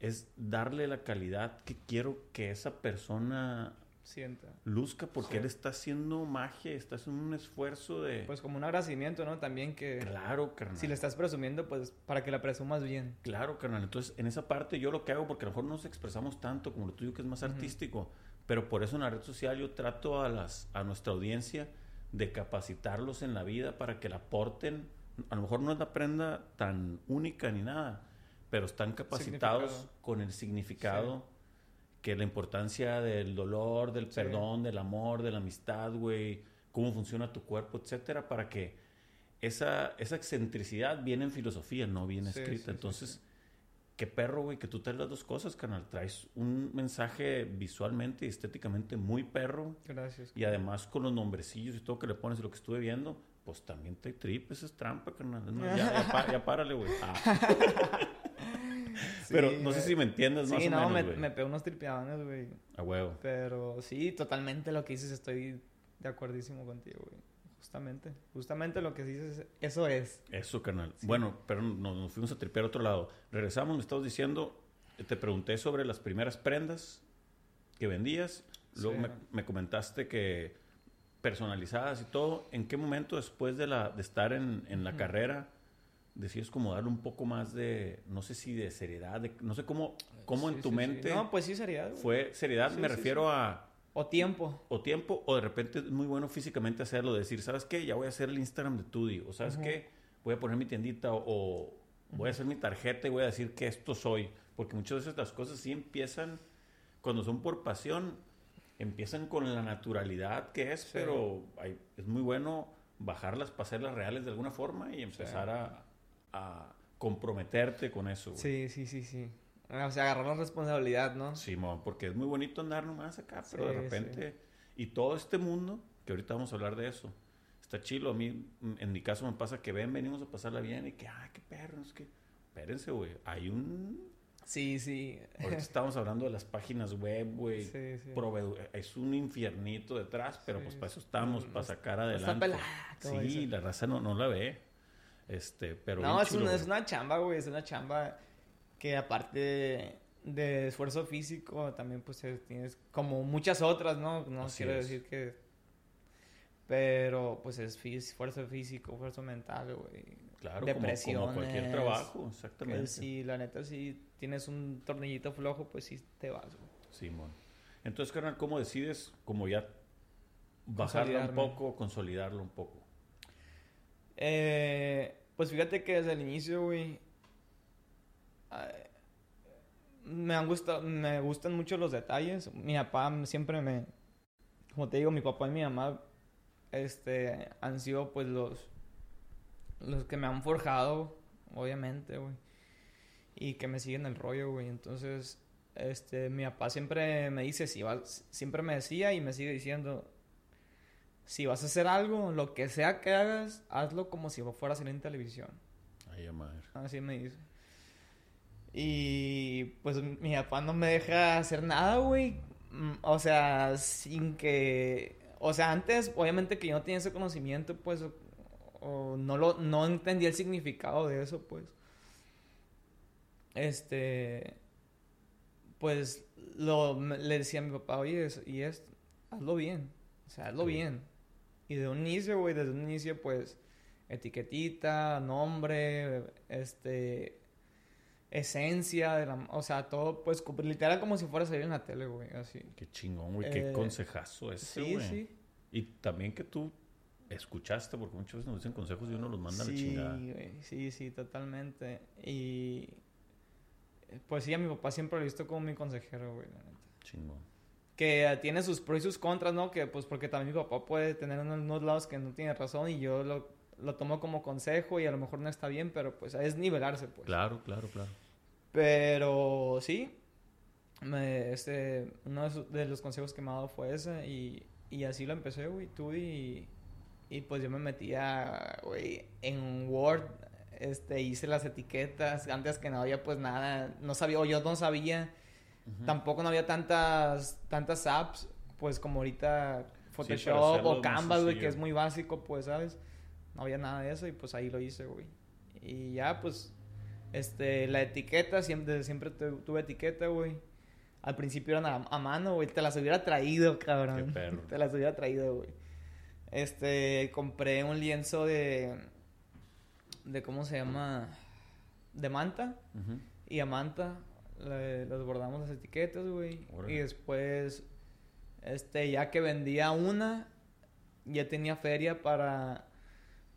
Speaker 1: es darle la calidad que quiero que esa persona
Speaker 2: Sienta.
Speaker 1: luzca, porque
Speaker 2: Sí.
Speaker 1: él está haciendo magia, está haciendo un esfuerzo de.
Speaker 2: Pues como un agradecimiento, ¿no? También que
Speaker 1: claro, carnal.
Speaker 2: si le estás presumiendo, pues para que la presumas bien.
Speaker 1: Claro, carnal. Entonces, en esa parte yo lo que hago, porque a lo mejor no nos expresamos tanto como lo tuyo, que es más
Speaker 2: Ujú.
Speaker 1: artístico, pero por eso en la red social yo trato a, las, a nuestra audiencia de capacitarlos en la vida para que la aporten. A lo mejor no es la prenda tan única ni nada, pero están capacitados con el significado que la importancia del dolor, del
Speaker 2: Sí.
Speaker 1: perdón, del amor, de la amistad, güey, cómo funciona tu cuerpo, etcétera, para que esa, esa excentricidad viene en filosofía, no viene
Speaker 2: Sí,
Speaker 1: escrita. Entonces. Qué perro, güey, que tú traes las dos cosas, canal. Traes un mensaje visualmente y estéticamente muy perro.
Speaker 2: Gracias.
Speaker 1: Y además con los nombrecillos y todo que le pones y lo que estuve viendo, pues también te trip, esa es trampa, carnal. Más, ya, ya, pa- ya párale, güey. Ah. Pero no sé si me entiendes más
Speaker 2: Sí,
Speaker 1: o
Speaker 2: no,
Speaker 1: menos,
Speaker 2: me,
Speaker 1: güey.
Speaker 2: me pegó unos tripeadones, güey.
Speaker 1: A huevo.
Speaker 2: Pero sí, totalmente lo que dices, estoy de acuerdísimo contigo, güey. Justamente, justamente lo que dices, eso es.
Speaker 1: Eso, carnal.
Speaker 2: Sí.
Speaker 1: Bueno, pero nos, nos fuimos a tripear a otro lado. Regresamos, me estabas diciendo, eh, te pregunté sobre las primeras prendas que vendías. Luego
Speaker 2: Sí.
Speaker 1: me, me comentaste que personalizadas y todo. ¿En qué momento después de, la, de estar en, en la
Speaker 2: Ujú.
Speaker 1: carrera decides como darle un poco más de, no sé si de seriedad, de- no sé cómo, cómo
Speaker 2: Sí,
Speaker 1: en tu mente
Speaker 2: No, pues sí güey.
Speaker 1: fue seriedad? Me refiero a
Speaker 2: O tiempo.
Speaker 1: o tiempo o de repente es muy bueno físicamente hacerlo, decir, ¿sabes qué? Ya voy a hacer el Instagram de Tudi, o ¿sabes
Speaker 2: Ujú.
Speaker 1: qué? Voy a poner mi tiendita o, o voy a hacer mi tarjeta y voy a decir que esto soy, porque muchas veces las cosas sí empiezan, cuando son por pasión, empiezan con la naturalidad que es,
Speaker 2: Sí.
Speaker 1: pero hay- es muy bueno bajarlas para hacerlas reales de alguna forma y empezar a, a comprometerte con eso. güey.
Speaker 2: Sí, sí, sí, sí. O sea, agarrar la responsabilidad, ¿no?
Speaker 1: Simón, porque es muy bonito andar nomás acá, pero de
Speaker 2: Sí,
Speaker 1: repente... Y todo este mundo, que ahorita vamos a hablar de eso, está chilo. A mí, en mi caso, me pasa que ven, venimos a pasarla bien y que, ay, qué perro, es que... Espérense, güey. Hay un...
Speaker 2: Sí, sí.
Speaker 1: Ahorita estamos hablando de las páginas web, güey.
Speaker 2: Sí, sí.
Speaker 1: Es un infiernito detrás, pero
Speaker 2: Sí,
Speaker 1: pues para eso
Speaker 2: sí.
Speaker 1: estamos, para sacar
Speaker 2: no está
Speaker 1: adelante.
Speaker 2: pelada,
Speaker 1: sí,
Speaker 2: dicen.
Speaker 1: la raza no, no la ve. Este, pero...
Speaker 2: No, es una, es una chamba, güey. Es una chamba que aparte de, de esfuerzo físico, también pues eh, tienes como muchas otras, ¿no? No
Speaker 1: Así
Speaker 2: quiero
Speaker 1: es.
Speaker 2: decir que... Pero pues es esfuerzo físico, esfuerzo mental, güey.
Speaker 1: Claro, como, como cualquier trabajo, exactamente.
Speaker 2: si la neta si tienes un tornillito flojo, pues sí te vas, güey.
Speaker 1: Simón. Entonces, carnal, ¿cómo decides como ya bajarla un poco, consolidarlo un poco?
Speaker 2: Eh, pues fíjate que desde el inicio, güey, me han gustado, me gustan mucho los detalles. Mi papá siempre me, como te digo, mi papá y mi mamá, este, han sido pues los, los que me han forjado, obviamente, güey, y que me siguen el rollo, güey. Entonces, este, mi papá siempre me dice, si vas, siempre me decía y me sigue diciendo, si vas a hacer algo, lo que sea que hagas, hazlo como si fuera a salir en televisión.
Speaker 1: Ay, a madre.
Speaker 2: Así me dice. Y pues mi papá no me deja hacer nada, güey. Mm, O sea, sin que... O sea, antes, obviamente que yo no tenía ese conocimiento, pues, o, no, lo, no entendía el significado de eso, pues. Este... Pues lo, le decía a mi papá, oye, es- y esto, hazlo bien. O sea, hazlo
Speaker 1: Sí.
Speaker 2: bien. Y de un inicio, güey, desde un inicio, pues, etiquetita, nombre, este, esencia, de la, o sea, todo, pues, literal como si fuera a salir en la tele, güey, así.
Speaker 1: Qué chingón, güey. Qué
Speaker 2: Eh,
Speaker 1: consejazo ese,
Speaker 2: Sí,
Speaker 1: güey.
Speaker 2: sí.
Speaker 1: Y también que tú escuchaste, porque muchas veces nos dicen consejos y uno los manda a la
Speaker 2: sí,
Speaker 1: chingada.
Speaker 2: güey, sí, sí, totalmente. Y, pues sí, a mi papá siempre lo he visto como mi consejero, güey, la neta.
Speaker 1: Chingón.
Speaker 2: que tiene sus pros y sus contras, ¿no? Que pues porque también mi papá puede tener en unos lados que no tiene razón y yo lo, lo tomo como consejo y a lo mejor no está bien, pero pues es nivelarse, pues.
Speaker 1: Claro, claro, claro.
Speaker 2: Pero sí, me, este, uno de los consejos que me ha dado fue ese y, y así lo empecé, güey, tú y, y pues yo me metía, güey, en Word, este, hice las etiquetas, antes que no había pues nada, no sabía, o yo no sabía, tampoco no había tantas, tantas apps, pues como ahorita Photoshop o Canva, güey, que es muy básico, pues, ¿sabes? No había nada de eso y pues ahí lo hice, güey. Y ya, pues, este, la etiqueta, siempre, siempre tuve etiqueta, güey. Al principio eran a, mano, güey. Te las hubiera traído, cabrón. Qué perro. Te las hubiera traído, güey. Este, compré un lienzo de... De, ¿cómo se llama? De manta. Y a manta le, los bordamos las etiquetas, güey. Y después, este, ya que vendía una, ya tenía feria para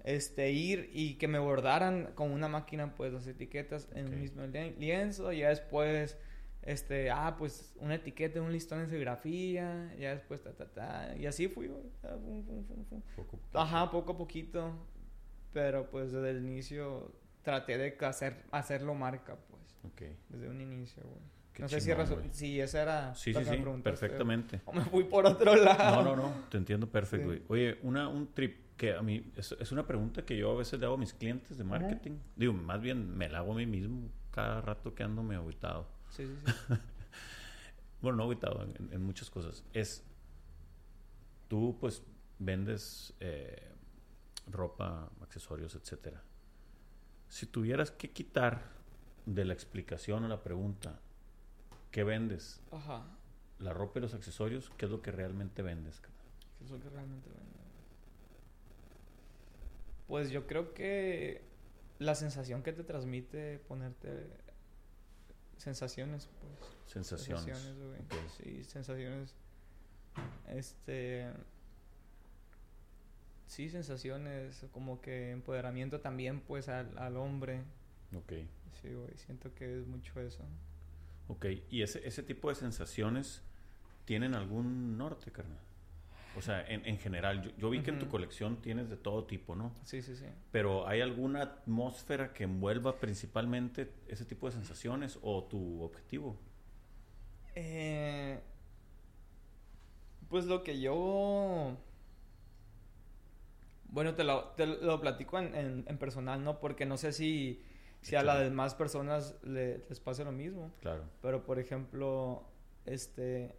Speaker 2: este, ir y que me bordaran con una máquina, pues, las etiquetas en el mismo lienzo. Y ya después, este, ah, pues, una etiqueta, un listón en serigrafía. Ya después, ta, ta, ta. Y así fui, güey. Poco Ajá, poco a poquito. Pero, pues, desde el inicio traté de hacer, hacerlo marca, pues. Ok. Desde un inicio, güey. no sé si, si esa era
Speaker 1: sí, sí, sí, perfectamente.
Speaker 2: O me fui por otro lado.
Speaker 1: No, no, no, te entiendo perfecto, güey. Oye, una, un trip que a mí es, una pregunta que yo a veces le hago a mis clientes de marketing. Digo, más bien me la hago a mí mismo cada rato que ando me aguitado. Sí, sí, sí. bueno, no aguitado en, muchas cosas. Es, tú pues vendes eh, ropa, accesorios, etcétera. Si tuvieras que quitar de la explicación a la pregunta, ¿qué vendes? Ajá. La ropa y los accesorios, ¿qué es lo que realmente vendes?
Speaker 2: ¿Qué es lo que realmente vendes? Pues yo creo que la sensación que te transmite ponerte sensaciones, pues.
Speaker 1: Sensaciones.
Speaker 2: Sensaciones, güey. Sí, sensaciones. Este. Sí, sensaciones, como que empoderamiento también, pues, al, al hombre. Ok. Sí, güey, siento que es mucho eso.
Speaker 1: Ok, ¿y ese, ese tipo de sensaciones tienen algún norte, carnal? O sea, en, en general, yo, vi que en tu colección tienes de todo tipo, ¿no?
Speaker 2: Sí, sí, sí.
Speaker 1: Pero ¿hay alguna atmósfera que envuelva principalmente ese tipo de sensaciones o tu objetivo?
Speaker 2: Eh, pues lo que yo... Bueno, te lo, te lo platico en, en, personal, ¿no? Porque no sé si, si a las demás personas les pase lo mismo. Claro. Pero, por ejemplo, este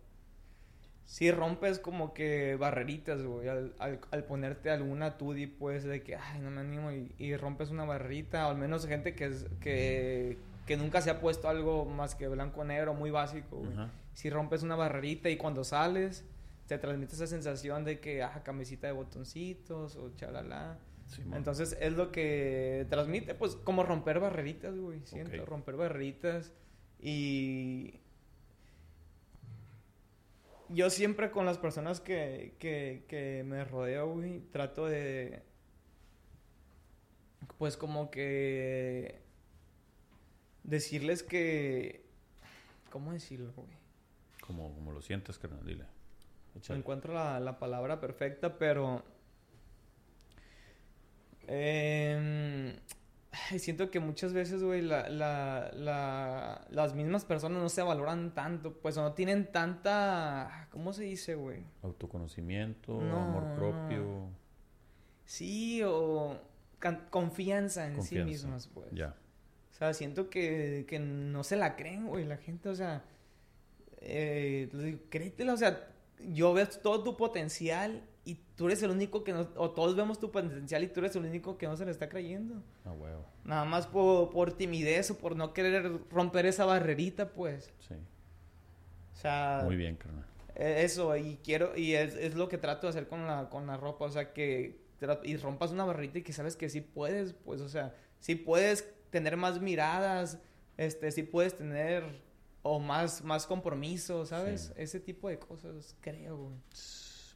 Speaker 2: si rompes como que barreritas, güey, al, al, ponerte alguna tudi, pues, de que, ay, no me animo, y, rompes una barrerita, o al menos gente que, es, que, que nunca se ha puesto algo más que blanco-negro, muy básico, güey. Si rompes una barrerita y cuando sales, te transmite esa sensación de que, ah, camisita de botoncitos, o chalala. Entonces, es lo que transmite, pues, como romper barreritas, güey, siento, romper barreritas, y yo siempre con las personas que, que, que me rodeo, güey, trato de... Pues como que... Decirles que... ¿Cómo decirlo, güey?
Speaker 1: Como, como lo sientes, carnal, dile.
Speaker 2: Encuentro la, la palabra perfecta, pero... Eh, siento que muchas veces, güey, la, la, las mismas personas no se valoran tanto, pues, no tienen tanta, ¿cómo se dice, güey?
Speaker 1: Autoconocimiento, amor propio.
Speaker 2: Sí, o confianza en sí mismas, pues. Ya. O sea, siento que, que no se la creen, güey, la gente, o sea, eh, créetela, o sea, yo veo todo tu potencial y tú eres el único que no, o todos vemos tu potencial y tú eres el único que no se le está creyendo. Ah, huevo. Nada más por, por, timidez o por no querer romper esa barrerita, pues. Sí. O sea.
Speaker 1: Muy bien, carnal.
Speaker 2: E, eso, y quiero, y es, es, lo que trato de hacer con la, con la ropa, o sea, que y rompas una barrerita y que sabes que sí puedes, pues, o sea, sí puedes tener más miradas, este, sí puedes tener, o más, más compromiso, ¿sabes? Ese tipo de cosas, creo, güey.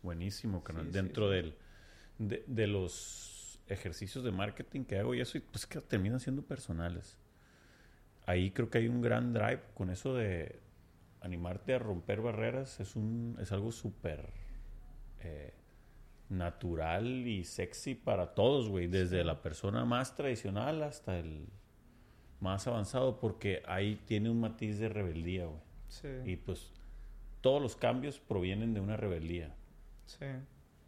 Speaker 1: Buenísimo, canal. Dentro Del, de, los ejercicios de marketing que hago y eso, pues que terminan siendo personales. Ahí creo que hay un gran drive con eso de animarte a romper barreras. Es, un, es algo súper... Eh, natural y sexy para todos, güey. Desde la persona más tradicional hasta el más avanzado, porque ahí tiene un matiz de rebeldía, güey.
Speaker 2: Sí.
Speaker 1: Y pues todos los cambios provienen de una rebeldía.
Speaker 2: Sí.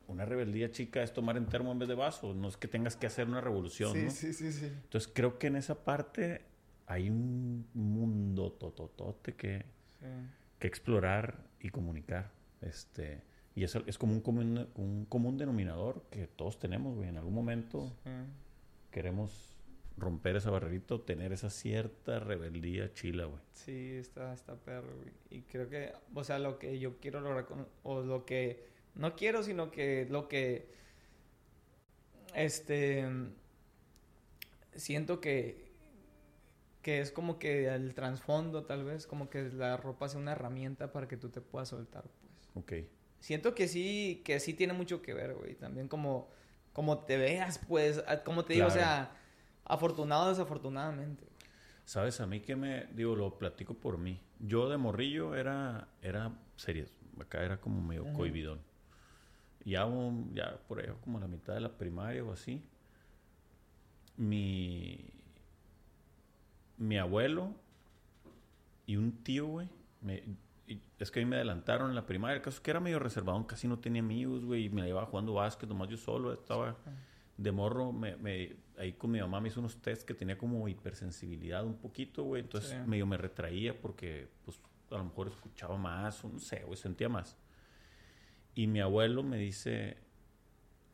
Speaker 1: Una rebeldía chica es tomar en termo en vez de vaso. No es que tengas que hacer una revolución,
Speaker 2: Sí,
Speaker 1: ¿no?
Speaker 2: sí, sí, sí.
Speaker 1: Entonces creo que en esa parte hay un mundo tototote que,
Speaker 2: Sí.
Speaker 1: que explorar y comunicar. Este, y eso es como un común, un común denominador que todos tenemos, güey. En algún momento
Speaker 2: Sí.
Speaker 1: queremos romper esa barrerita tener esa cierta rebeldía chila, güey.
Speaker 2: Sí, está, está perro, güey. Y creo que, o sea, lo que yo quiero lograr con- o lo que no quiero, sino que lo que, este, siento que, que es como que el trasfondo, tal vez, como que la ropa sea una herramienta para que tú te puedas soltar, pues.
Speaker 1: Ok.
Speaker 2: Siento que sí, que sí tiene mucho que ver, güey. También como, como te veas, pues, como te digo, o sea, afortunado o desafortunadamente.
Speaker 1: Sabes, a mí que me, digo, lo platico por mí. Yo de morrillo era, era serio. Acá era como medio
Speaker 2: Ujú.
Speaker 1: cohibidón. Ya, un- ya por ahí, como a la mitad de la primaria o así, mi, mi abuelo y un tío, güey, me- es que a mí me adelantaron en la primaria. El caso es que era medio reservado, casi no tenía amigos, güey, y me la llevaba jugando básquet, nomás yo solo, estaba de morro, me, me- ahí con mi mamá me hizo unos test que tenía como hipersensibilidad un poquito, güey. Entonces
Speaker 2: Sí.
Speaker 1: medio me retraía porque, pues, a lo mejor escuchaba más, o no sé, güey, sentía más. Y mi abuelo me dice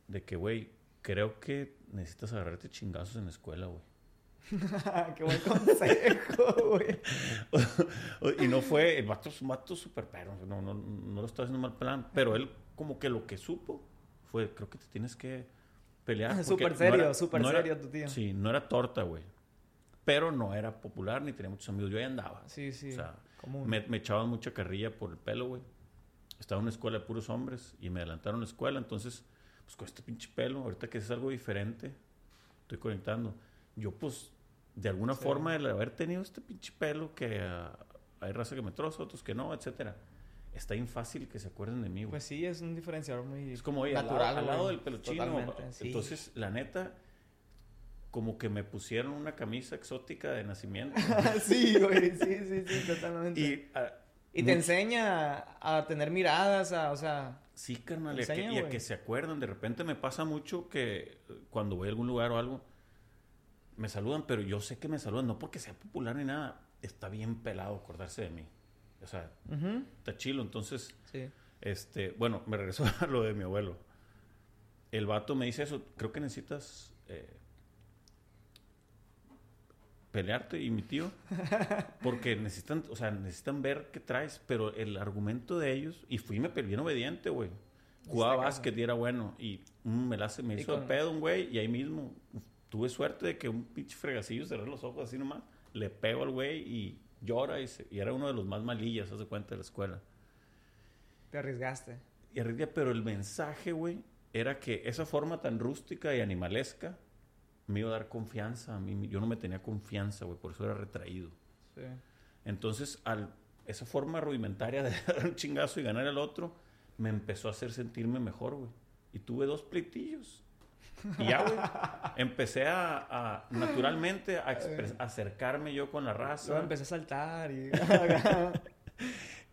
Speaker 1: de que, güey, creo que necesitas agarrarte chingazos en la escuela, güey.
Speaker 2: Qué buen consejo, güey.
Speaker 1: y no fue, el vato es un vato súper perro, no, no, no lo estaba haciendo mal plan, pero él como que lo que supo fue, creo que te tienes que pelear.
Speaker 2: Súper serio, súper
Speaker 1: no era-
Speaker 2: serio tu tío.
Speaker 1: Sí, no era torta, güey. Pero no era popular ni tenía muchos amigos. Yo ahí andaba.
Speaker 2: Sí, sí.
Speaker 1: O sea, me echaban mucha carrilla por el pelo, güey. Estaba en una escuela de puros hombres y me adelantaron a la escuela. Entonces, pues con este pinche pelo, ahorita que es algo diferente, estoy conectando. Yo, pues, de alguna
Speaker 2: Sí.
Speaker 1: forma, el haber tenido este pinche pelo que ah, hay raza que me troza, otros que no, etcétera. Está bien fácil que se acuerden de mí, güey.
Speaker 2: Pues sí, es un diferenciador muy
Speaker 1: Es como, oye, al lado-
Speaker 2: natural,
Speaker 1: al lado, del pelo chino.
Speaker 2: Totalmente, sí.
Speaker 1: Entonces, la neta, como que me pusieron una camisa exótica de nacimiento.
Speaker 2: sí, güey, sí, sí, sí, totalmente. Y,
Speaker 1: y
Speaker 2: te enseña a tener miradas, a, o sea,
Speaker 1: Sí, carnal, y a, que, y a que se acuerdan. De repente me pasa mucho que eh, cuando voy a algún lugar o algo, me saludan, pero yo sé que me saludan no porque sea popular ni nada. Está bien pelado acordarse de mí. O sea, está chilo. Entonces,
Speaker 2: sí.
Speaker 1: este, bueno, me regreso a lo de mi abuelo. El vato me dice eso, creo que necesitas eh, pelearte y mi tío, porque necesitan, o sea, necesitan ver qué traes, pero el argumento de ellos, y fui me bien obediente, güey. Jugaba básquet y era bueno, y mm, me, la, hace- me hizo
Speaker 2: con-
Speaker 1: pedo un güey, y ahí mismo tuve suerte de que un pinche fregacillo cerré los ojos así nomás, le pego al güey y llora, y, se- y era uno de los más malillas, haz de cuenta, de la escuela.
Speaker 2: Te arriesgaste.
Speaker 1: Y arriesga, pero el mensaje, güey, era que esa forma tan rústica y animalesca me iba a dar confianza a mí. Yo no me tenía confianza, güey, por eso era retraído.
Speaker 2: Sí.
Speaker 1: Entonces, al, esa forma rudimentaria de dar un chingazo y ganar al otro, me empezó a hacer sentirme mejor, güey. Y tuve dos pleitillos. Y ya, güey, empecé a, a, naturalmente a acercarme yo con la raza.
Speaker 2: Luego empecé a saltar y...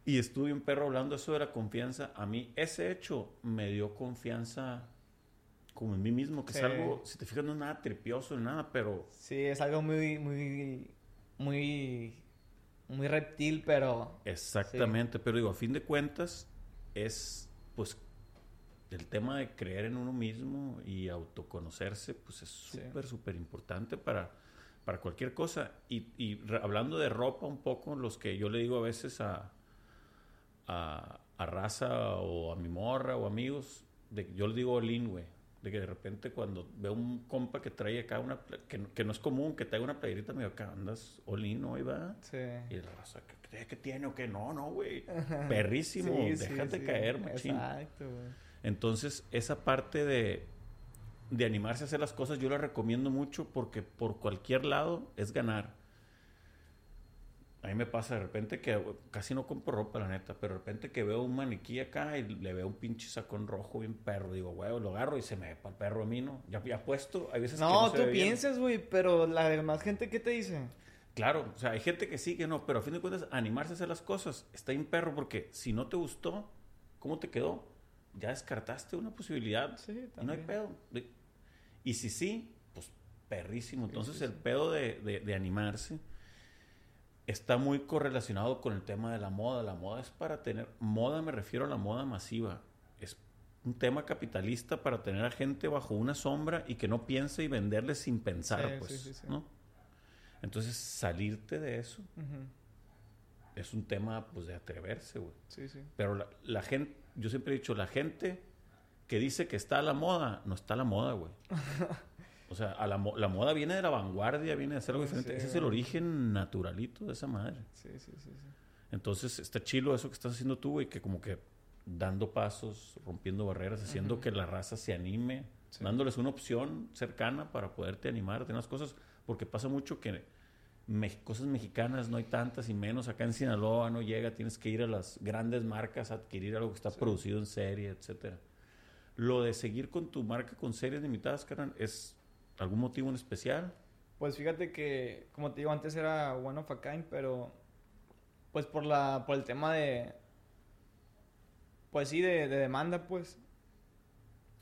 Speaker 1: Y estuve un perro hablando eso de la confianza. A mí ese hecho me dio confianza como en mí mismo, que
Speaker 2: Sí.
Speaker 1: es algo, si te fijas, no es nada tripioso, ni nada, pero
Speaker 2: sí, es algo muy, muy, muy, muy reptil, pero...
Speaker 1: exactamente. Pero digo, a fin de cuentas, es pues el tema de creer en uno mismo y autoconocerse, pues es súper, súper importante para, para cualquier cosa. Y, hablando de ropa un poco, los que yo le digo a veces a, a, a raza o a mi morra o amigos, de, yo les digo Olin, güey. De que de repente cuando veo un compa que trae acá una, que, no- que no es común, que traiga una playerita, me digo, acá andas Olin hoy, va.
Speaker 2: Sí.
Speaker 1: Y la raza, ¿qué que tiene o que no? No, güey. Perrísimo,
Speaker 2: sí,
Speaker 1: déjate
Speaker 2: sí.
Speaker 1: caer, machín.
Speaker 2: Exacto, güey.
Speaker 1: Entonces, esa parte de, de animarse a hacer las cosas, yo la recomiendo mucho porque por cualquier lado es ganar. A mí me pasa de repente que casi no compro ropa, la neta, pero de repente que veo un maniquí acá y le veo un pinche sacón rojo bien perro. Digo, güey, lo agarro y se me va el perro a mí, ¿no? Ya, ya puesto, hay veces
Speaker 2: no,
Speaker 1: que no se
Speaker 2: tú
Speaker 1: ve
Speaker 2: piensas, güey, pero la demás gente, ¿qué te dice?
Speaker 1: Claro, o sea, hay gente que sí, que no, pero a fin de cuentas, animarse a hacer las cosas está bien perro porque si no te gustó, ¿cómo te quedó? Ya descartaste una posibilidad
Speaker 2: Sí,
Speaker 1: y no hay pedo. Y si sí, pues perrísimo. Entonces el pedo de, de- de animarse está muy correlacionado con el tema de la moda. La moda es para tener, moda me refiero a la moda masiva. Es un tema capitalista para tener a gente bajo una sombra y que no piense y venderle sin pensar,
Speaker 2: Sí,
Speaker 1: pues,
Speaker 2: sí, sí, sí.
Speaker 1: ¿no? Entonces salirte de eso es un tema, pues, de atreverse, güey.
Speaker 2: Sí, sí.
Speaker 1: Pero la, la gente, yo siempre he dicho, la gente que dice que está a la moda, no está a la moda, güey. O sea, a la, la moda viene de la vanguardia, viene de hacer algo
Speaker 2: Sí,
Speaker 1: diferente. Ese es el origen naturalito de esa madre.
Speaker 2: Sí, sí, sí, sí.
Speaker 1: Entonces, está chilo eso que estás haciendo tú, güey, que como que dando pasos, rompiendo barreras, haciendo
Speaker 2: Ujú.
Speaker 1: que la raza se anime,
Speaker 2: Sí.
Speaker 1: dándoles una opción cercana para poderte animar a tener las cosas, porque pasa mucho que me- cosas mexicanas no hay tantas y menos acá en Sinaloa no llega, tienes que ir a las grandes marcas a adquirir algo que está
Speaker 2: Sí.
Speaker 1: producido en serie, etcétera. Lo de seguir con tu marca con series limitadas, carnal, ¿es algún motivo en especial?
Speaker 2: Pues fíjate que, como te digo, antes era One of a Kind, pero pues por la por el tema de pues sí de, de demanda, pues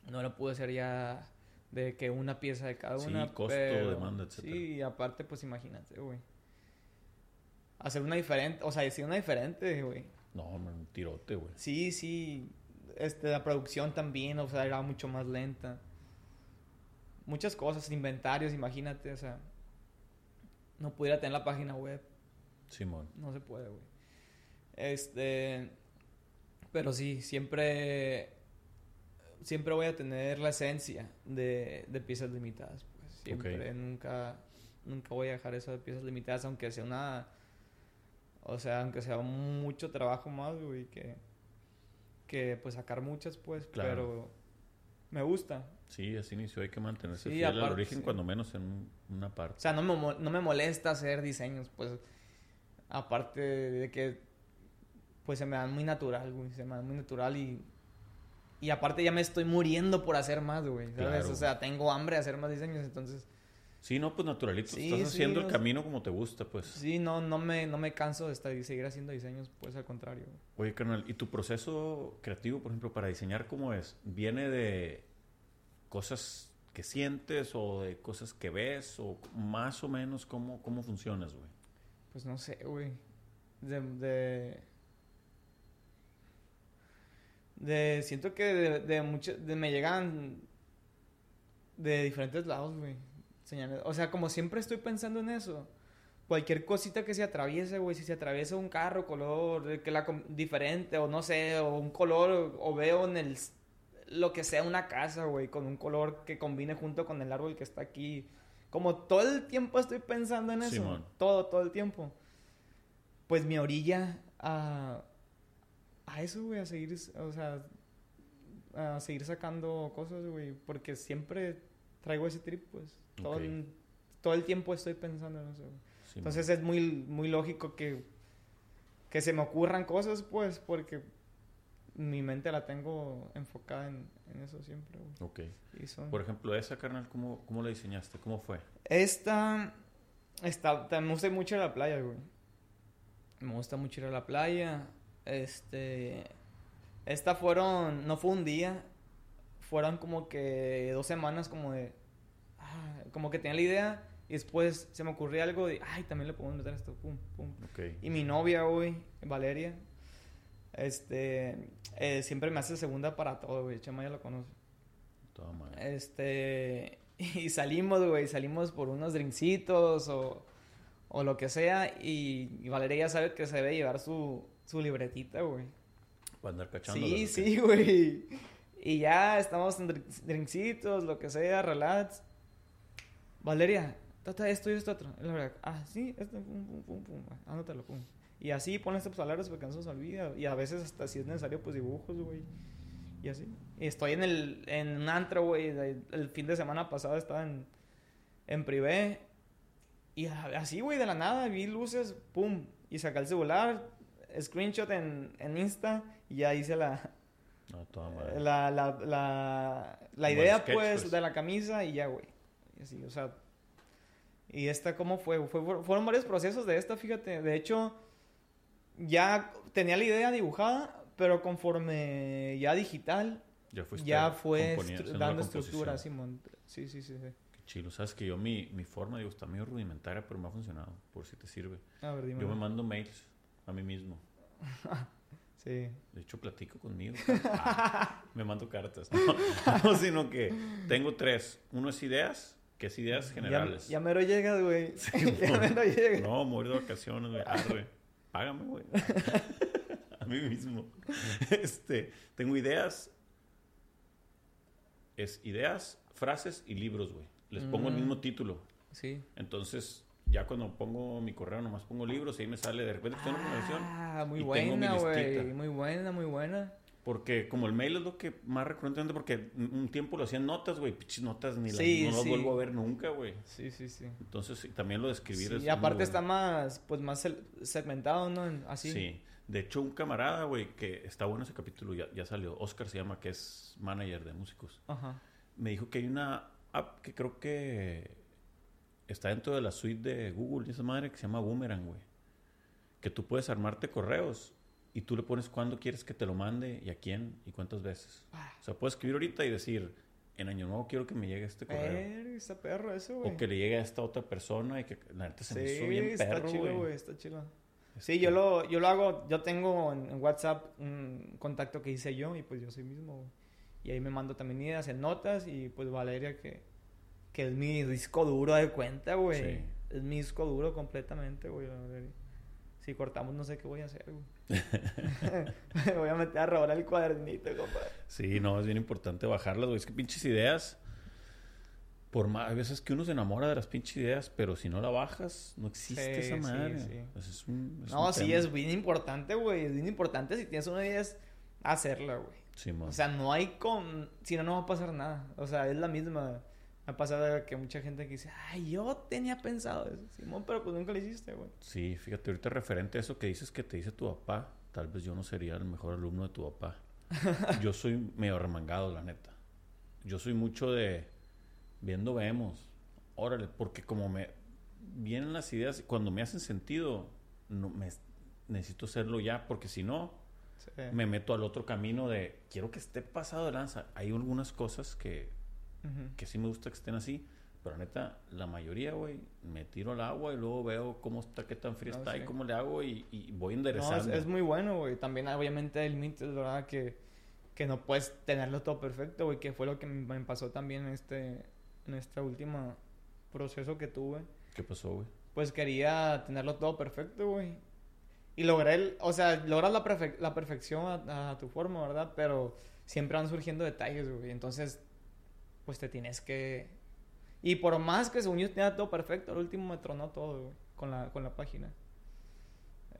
Speaker 2: no lo pude hacer ya de que una pieza de cada
Speaker 1: Sí,
Speaker 2: una,
Speaker 1: costo,
Speaker 2: pero-
Speaker 1: demanda, etcétera.
Speaker 2: Sí, y aparte pues imagínate, güey. Hacer una diferente, o sea, decir una diferente, güey.
Speaker 1: No, man, un tirote, güey.
Speaker 2: Sí, sí. Este, la producción también, o sea, era mucho más lenta. Muchas cosas, inventarios, imagínate, o sea. No pudiera tener la página web.
Speaker 1: Simón.
Speaker 2: No se puede, güey. Este. Pero sí, siempre. Siempre voy a tener la esencia de, de piezas limitadas, pues. Siempre, nunca. Nunca voy a dejar eso de piezas limitadas, aunque sea una. O sea, aunque sea mucho trabajo más, güey, que. Que pues sacar muchas, pues.
Speaker 1: Claro.
Speaker 2: Pero. Me gusta.
Speaker 1: Sí, así inició. Hay que mantenerse
Speaker 2: Sí,
Speaker 1: fiel al
Speaker 2: aparte,
Speaker 1: origen,
Speaker 2: sí.
Speaker 1: cuando menos en un- una
Speaker 2: O
Speaker 1: parte.
Speaker 2: sea, no me, no me molesta hacer diseños, pues. Aparte de que. Pues se me dan muy natural, güey. Se me dan muy natural y. Y aparte ya me estoy muriendo por hacer más, güey. ¿Sabes?
Speaker 1: Claro.
Speaker 2: O sea, tengo hambre de hacer más diseños, entonces.
Speaker 1: Sí, no, pues naturalito.
Speaker 2: Sí,
Speaker 1: Estás haciendo
Speaker 2: o
Speaker 1: el
Speaker 2: sea-
Speaker 1: camino como te gusta, pues.
Speaker 2: Sí, no, no me, no me canso de estar, seguir haciendo diseños, pues al contrario. güey.
Speaker 1: Oye, carnal, ¿y tu proceso creativo, por ejemplo, para diseñar cómo es? ¿Viene de cosas que sientes o de cosas que ves o más o menos cómo, cómo funcionas, güey?
Speaker 2: Pues no sé, güey. De, de. siento que de, de de me llegan de diferentes lados, güey. Señales. O sea, como siempre estoy pensando en eso. Cualquier cosita que se atraviese, güey, si se atraviesa un carro, color, que la diferente, o no sé, o un color, o veo en el, lo que sea una casa, güey, con un color que combine junto con el árbol que está aquí. Como todo el tiempo estoy pensando en eso.
Speaker 1: Simón.
Speaker 2: Todo, todo el tiempo. Pues me orilla a, a eso, güey, a seguir, o sea, a seguir sacando cosas, güey, porque siempre traigo ese trip, pues. Todo, todo el tiempo estoy pensando en eso, güey.
Speaker 1: Sí,
Speaker 2: Entonces es muy, muy lógico que, que se me ocurran cosas, pues, porque mi mente la tengo enfocada en, en eso siempre, güey.
Speaker 1: Ok.
Speaker 2: Y son-
Speaker 1: Por ejemplo, esa, carnal, ¿cómo, ¿cómo la diseñaste? ¿Cómo fue?
Speaker 2: Esta, esta, ta- me gusta mucho ir a la playa, güey. Me gusta mucho ir a la playa. Este, esta fueron, no fue un día, fueron como que dos semanas como de, ah, como que tenía la idea y después se me ocurrió algo de, ay, también le podemos meter esto, pum, pum.
Speaker 1: Ok.
Speaker 2: Y mi novia, güey, Valeria, este, eh, siempre me hace segunda para todo, güey. Chama ya lo conoce.
Speaker 1: Madre.
Speaker 2: Este, y salimos, güey, salimos por unos drincitos o, o lo que sea. Y, y Valeria ya sabe que se debe llevar su, su libretita, güey.
Speaker 1: Para andar cachando.
Speaker 2: Sí, sí, güey. Y ya estamos en drin- drincitos, lo que sea, relax. Valeria, trata esto y esto otro. La verdad, ah, sí, esto, pum, pum, pum, pum, anótalo, pum. Y así pon estas palabras porque no se nos olvida. Y a veces hasta si es necesario, pues dibujos, güey. Y así. Y estoy en el, en un antro, güey. El fin de semana pasado estaba en, en privé. Y así, güey, de la nada, vi luces, pum. y saqué el celular, screenshot en, en Insta y ya hice la,
Speaker 1: No,
Speaker 2: la, la, la, la idea,
Speaker 1: sketch,
Speaker 2: pues,
Speaker 1: pues.
Speaker 2: de la camisa y ya, güey. Y así, o sea. Y esta, ¿cómo fue? fue? Fueron varios procesos de esta, fíjate. De hecho, ya tenía la idea dibujada, pero conforme ya digital,
Speaker 1: Ya
Speaker 2: ya fue estru- dando estructura, Simón. Sí, sí, sí, sí.
Speaker 1: Qué chilo. Sabes que yo mi, mi forma, digo, está medio rudimentaria, pero me ha funcionado, por si te sirve.
Speaker 2: A ver, dime.
Speaker 1: Yo me mando mails a mí mismo.
Speaker 2: Sí.
Speaker 1: De hecho, platico conmigo. Ah, me mando cartas. No, no, sino que tengo tres. Uno es ideas, que es ideas
Speaker 2: Ya,
Speaker 1: generales.
Speaker 2: ya mero llegas, güey. ya mero llegas.
Speaker 1: No, morir de vacaciones, güey. Págame, güey. A mí mismo. Este, tengo ideas. Es ideas, frases y libros, güey. Les pongo el
Speaker 2: Mm.
Speaker 1: mismo título.
Speaker 2: Sí.
Speaker 1: Entonces, ya cuando pongo mi correo, nomás pongo libros y ahí me sale de repente en una.
Speaker 2: Ah, muy
Speaker 1: y
Speaker 2: buena, güey. Muy buena, muy buena.
Speaker 1: Porque como el mail es lo que más recurrentemente, porque un tiempo lo hacían notas, güey. Pichis notas ni las,
Speaker 2: Sí,
Speaker 1: no las
Speaker 2: sí.
Speaker 1: vuelvo a ver nunca, güey.
Speaker 2: Sí, sí, sí.
Speaker 1: Entonces, también lo de escribir
Speaker 2: Sí,
Speaker 1: es
Speaker 2: y aparte está más, pues más segmentado, ¿no? Así.
Speaker 1: Sí. De hecho, un camarada, güey, que está bueno ese capítulo, ya, ya salió. Oscar se llama, que es manager de músicos.
Speaker 2: Ajá.
Speaker 1: Me dijo que hay una app que creo que está dentro de la suite de Google y esa madre que se llama Boomerang, güey. Que tú puedes armarte correos y tú le pones cuándo quieres que te lo mande y a quién y cuántas veces.
Speaker 2: Ah.
Speaker 1: O sea, puedes escribir ahorita y decir, en Año Nuevo quiero que me llegue este correo.
Speaker 2: Verga, está perro eso, güey.
Speaker 1: O que le llegue a esta otra persona y que la neta se
Speaker 2: sí,
Speaker 1: me hizo bien
Speaker 2: está
Speaker 1: perro,
Speaker 2: chido,
Speaker 1: güey.
Speaker 2: Está chido. Sí, yo lo, yo lo hago, yo tengo en, WhatsApp un contacto que hice yo y pues yo soy mismo, güey. Y ahí me mando también ideas en notas y pues Valeria que, que es mi disco duro de cuenta, güey.
Speaker 1: Sí.
Speaker 2: Es mi disco duro completamente, güey. Valeria. Si cortamos no sé qué voy a hacer, güey. me voy a meter a robar el cuadernito, compadre.
Speaker 1: Sí, no, es bien importante bajarlas, güey. Es que pinches ideas, por más, hay veces que uno se enamora de las pinches ideas, pero si no la bajas, no existe
Speaker 2: Sí,
Speaker 1: esa
Speaker 2: sí,
Speaker 1: madre.
Speaker 2: sí.
Speaker 1: Pues es un, es
Speaker 2: No,
Speaker 1: un
Speaker 2: sí,
Speaker 1: tema.
Speaker 2: es bien importante, güey. Es bien importante si tienes una idea es hacerla, güey. O sea, no hay con... Si no, no va a pasar nada. O sea, es la misma. Ha pasado que mucha gente que dice, ay, yo tenía pensado eso, Simón, pero pues nunca lo hiciste, güey.
Speaker 1: Sí, fíjate, ahorita referente a eso que dices que te dice tu papá, tal vez yo no sería el mejor alumno de tu papá. yo soy medio remangado, la neta. Yo soy mucho de viendo vemos, órale, porque como me vienen las ideas, cuando me hacen sentido, no me necesito hacerlo ya, porque si no,
Speaker 2: Sí.
Speaker 1: me meto al otro camino de quiero que esté pasado de lanza. Hay algunas cosas que, Que sí me gusta que estén así, pero neta, la mayoría, güey, me tiro al agua y luego veo cómo está, qué tan fría
Speaker 2: No,
Speaker 1: está
Speaker 2: sí.
Speaker 1: y cómo le hago y, y voy
Speaker 2: No, es,
Speaker 1: enderezando.
Speaker 2: es muy bueno, güey. También, obviamente, hay límites, ¿verdad? Que, que no puedes tenerlo todo perfecto, güey. Que fue lo que me me pasó también en este, en este último proceso que tuve.
Speaker 1: ¿Qué pasó, güey?
Speaker 2: Pues quería tenerlo todo perfecto, güey. Y logré, el, o sea, logras la, perfe- la perfección a, a tu forma, ¿verdad? Pero siempre van surgiendo detalles, güey. Entonces, pues te tienes que... Y por más que según yo tenía todo perfecto, al último me tronó todo, güey, con la, con la página.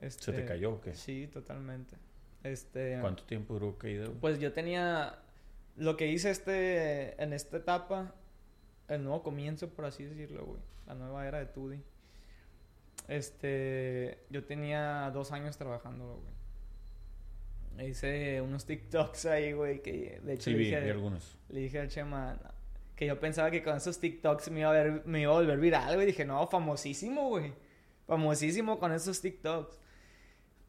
Speaker 1: ¿Se te
Speaker 2: Este,
Speaker 1: cayó o qué?
Speaker 2: Sí, totalmente. Este...
Speaker 1: ¿Cuánto tiempo duró caída, güey?
Speaker 2: Pues yo tenía... Lo que hice este, en esta etapa, el nuevo comienzo, por así decirlo, güey. La nueva era de Tudi. Este... Yo tenía dos años trabajándolo, güey. Hice unos TikToks ahí, güey, que de hecho
Speaker 1: sí,
Speaker 2: le,
Speaker 1: vi,
Speaker 2: dije,
Speaker 1: vi algunos.
Speaker 2: le dije al Chema que yo pensaba que con esos TikToks me iba a, ver, me iba a volver viral, güey. Dije, no, famosísimo, güey. Famosísimo con esos TikToks.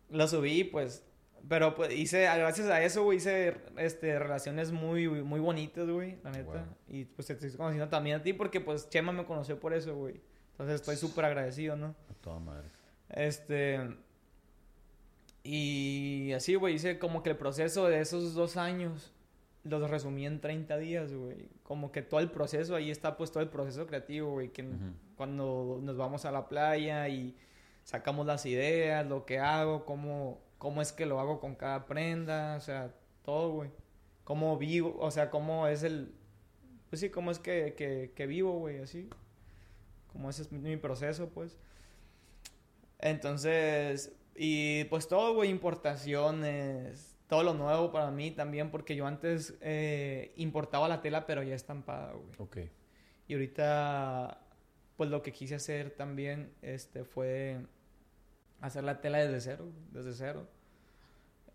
Speaker 2: Lo subí, pues. Pero pues hice, gracias a eso, güey, hice este, relaciones muy, muy bonitas, güey, la neta.
Speaker 1: Wow.
Speaker 2: Y pues te estoy conociendo también a ti porque pues Chema me conoció por eso, güey. Entonces estoy súper agradecido, ¿no?
Speaker 1: A toda madre.
Speaker 2: Este. Y así, güey, hice como que el proceso de esos dos años los resumí en 30 días, güey. Como que todo el proceso, ahí está pues todo el proceso creativo, güey. Que cuando nos vamos a la playa y sacamos las ideas, lo que hago, cómo, cómo es que lo hago con cada prenda, o sea, todo, güey. Cómo vivo, o sea, cómo es el... Pues sí, cómo es que, que, que vivo, güey, así. Como ese es mi, mi proceso, pues. Entonces, y pues todo, güey, importaciones, todo lo nuevo para mí también, porque yo antes eh, importaba la tela, pero ya estampada, güey.
Speaker 1: Ok.
Speaker 2: Y ahorita, pues lo que quise hacer también, este, fue hacer la tela desde cero, desde cero.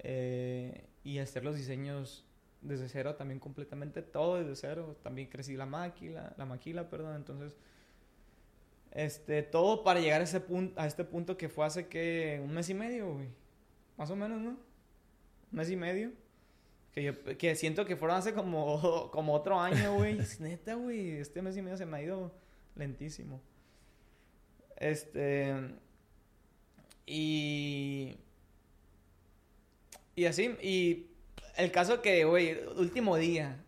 Speaker 2: Eh, y hacer los diseños desde cero también completamente todo desde cero. También crecí la máquina, la maquila, perdón. Entonces, este, todo para llegar a ese punto, a este punto que fue hace que un mes y medio, güey. Más o menos, ¿no? Mes y medio. Que yo, que siento que fueron hace como, como otro año, güey. Neta, güey. Este mes y medio se me ha ido lentísimo. Este. Y. Y así, y el caso que, güey, último día.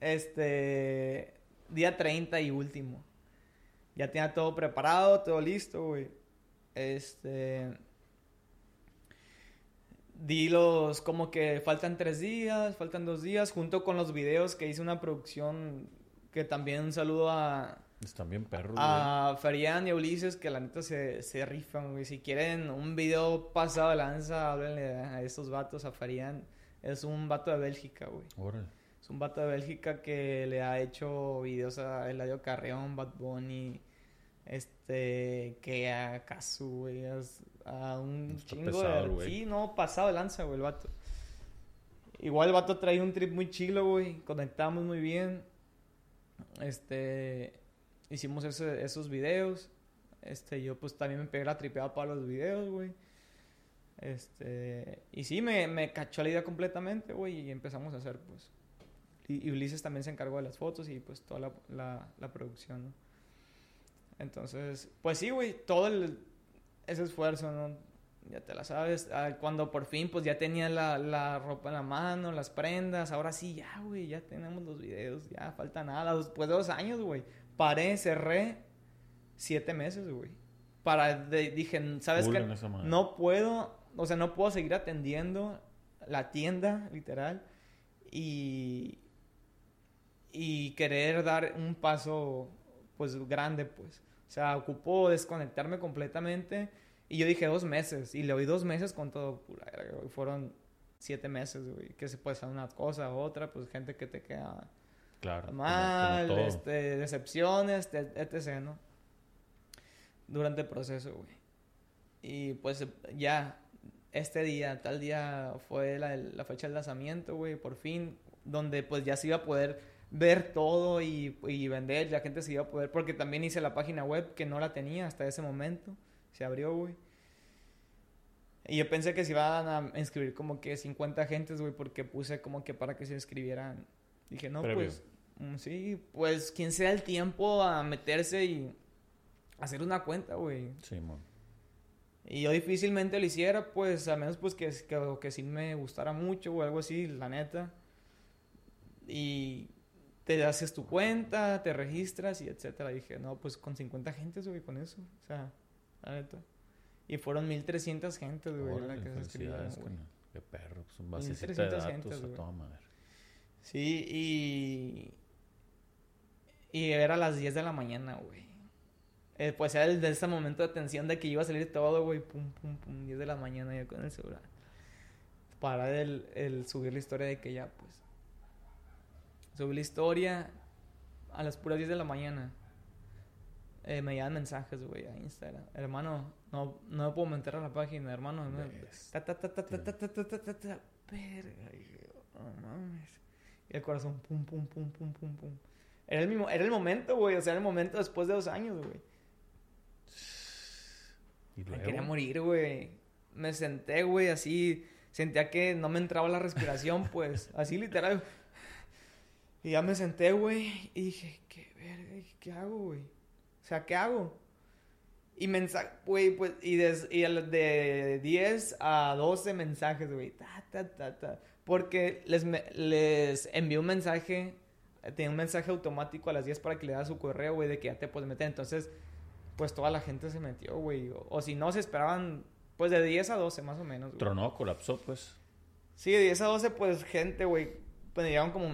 Speaker 2: Este. Día 30 y último. Ya tenía todo preparado, todo listo, güey. Este. Di los. Como que faltan tres días, faltan dos días, junto con los videos que hice una producción. Que también un saludo a.
Speaker 1: Están bien perros,
Speaker 2: A Ferian y Ulises, que la neta se, se rifan, güey. Si quieren un video pasado de lanza, háblenle a estos vatos, a Ferian. Es un vato de Bélgica, güey.
Speaker 1: Órale.
Speaker 2: Es un vato de Bélgica que le ha hecho videos a Eladio Carreón, Bad Bunny, este, que a Kazu, güey, a un
Speaker 1: Está
Speaker 2: chingo
Speaker 1: pesado,
Speaker 2: de... Sí, no, pasado de lanza, güey, el vato. Igual el vato traía un trip muy chilo, güey, conectamos muy bien. Este, hicimos ese- esos videos. Este, yo pues también me pegué la tripeada para los videos, güey. Este, y sí, me, me cachó la idea completamente, güey, y empezamos a hacer, pues. Y, y Ulises también se encargó de las fotos y pues toda la, la, la producción, ¿no? Entonces, pues sí, güey, todo el, ese esfuerzo, ¿no? Ya te la sabes. Ah, Cuando por fin, pues ya tenía la, la ropa en la mano, las prendas. Ahora sí, ya, güey, ya tenemos los videos. Ya falta nada. Después de dos años, güey. Paré, cerré siete meses, güey. Para, de- dije, ¿sabes
Speaker 1: Full
Speaker 2: qué? No puedo, o sea, no puedo seguir atendiendo la tienda, literal. Y, y querer dar un paso, pues, grande, pues. O sea, ocupó desconectarme completamente. Y yo dije dos meses. Y le oí dos meses con todo. Fueron siete meses, güey. Que se puede hacer una cosa u otra. Pues gente que te queda
Speaker 1: Claro. como-
Speaker 2: mal,
Speaker 1: como todo.
Speaker 2: este, decepciones, etc., ¿no? Durante el proceso, güey. Y pues ya, este día, tal día fue la, la fecha del lanzamiento, güey, por fin, donde pues ya se iba a poder ver todo y, y vender, la gente se iba a poder, porque también hice la página web que no la tenía hasta ese momento, se abrió, güey. Y yo pensé que se iban a inscribir como que 50 gentes, güey, porque puse como que para que se inscribieran. Dije, no,
Speaker 1: Previo.
Speaker 2: pues, mm, sí, pues quien sea el tiempo a meterse y hacer una cuenta, güey.
Speaker 1: Sí, mon.
Speaker 2: Y yo difícilmente lo hiciera, pues, a menos pues que, que, que sí me gustara mucho o algo así, la neta. Y te haces tu cuenta, te registras y etcétera. dije, no, pues con 50 gentes, güey, con eso. O sea, la neta. Y fueron 1300 gentes, güey,
Speaker 1: Órale,
Speaker 2: la que se
Speaker 1: felicidades,
Speaker 2: güey.
Speaker 1: Qué perro. Pues un basecita de
Speaker 2: 1300
Speaker 1: datos
Speaker 2: gentes,
Speaker 1: a toda madre.
Speaker 2: Sí, y. Y era a las 10 de la mañana, güey. Eh, pues era el de ese momento de tensión de que iba a salir todo, güey. Pum, pum, pum. 10 de la mañana yo con el celular. Para el, el subir la historia de que ya, pues. Subí la historia a las puras 10 de la mañana. Eh, me llegan mensajes, güey, a Instagram. Hermano, no, no me puedo meter a la página, hermano. no- Ta, ta, ta, ta, ta, ta, ta, ta, ta, ta, ta. Verga, mames. Y el corazón, pum, pum, pum, pum, pum, pum. Era el, mismo, era el momento, güey. O sea, era el momento después de dos años, güey.
Speaker 1: Y
Speaker 2: Me quería morir, güey. Me senté, güey, así. Sentía que no me entraba la respiración, pues. Así literal. Y ya me senté, güey. Y dije, ¿qué verga? ¿Qué hago, güey? O sea, ¿qué hago? Y mensaje, güey, pues. Y, des- y de 10 a 12 mensajes, güey. Ta, ta, ta, ta. Porque les, les envié un mensaje. Tenía un mensaje automático a las 10 para que le das su correo, güey, de que ya te puedes meter. Entonces, pues toda la gente se metió, güey. O, o si no, se esperaban, pues de 10 a 12 más o menos, güey.
Speaker 1: Tronó, colapsó, pues.
Speaker 2: Sí, de 10 a 12, pues gente, güey. Pues llegaron como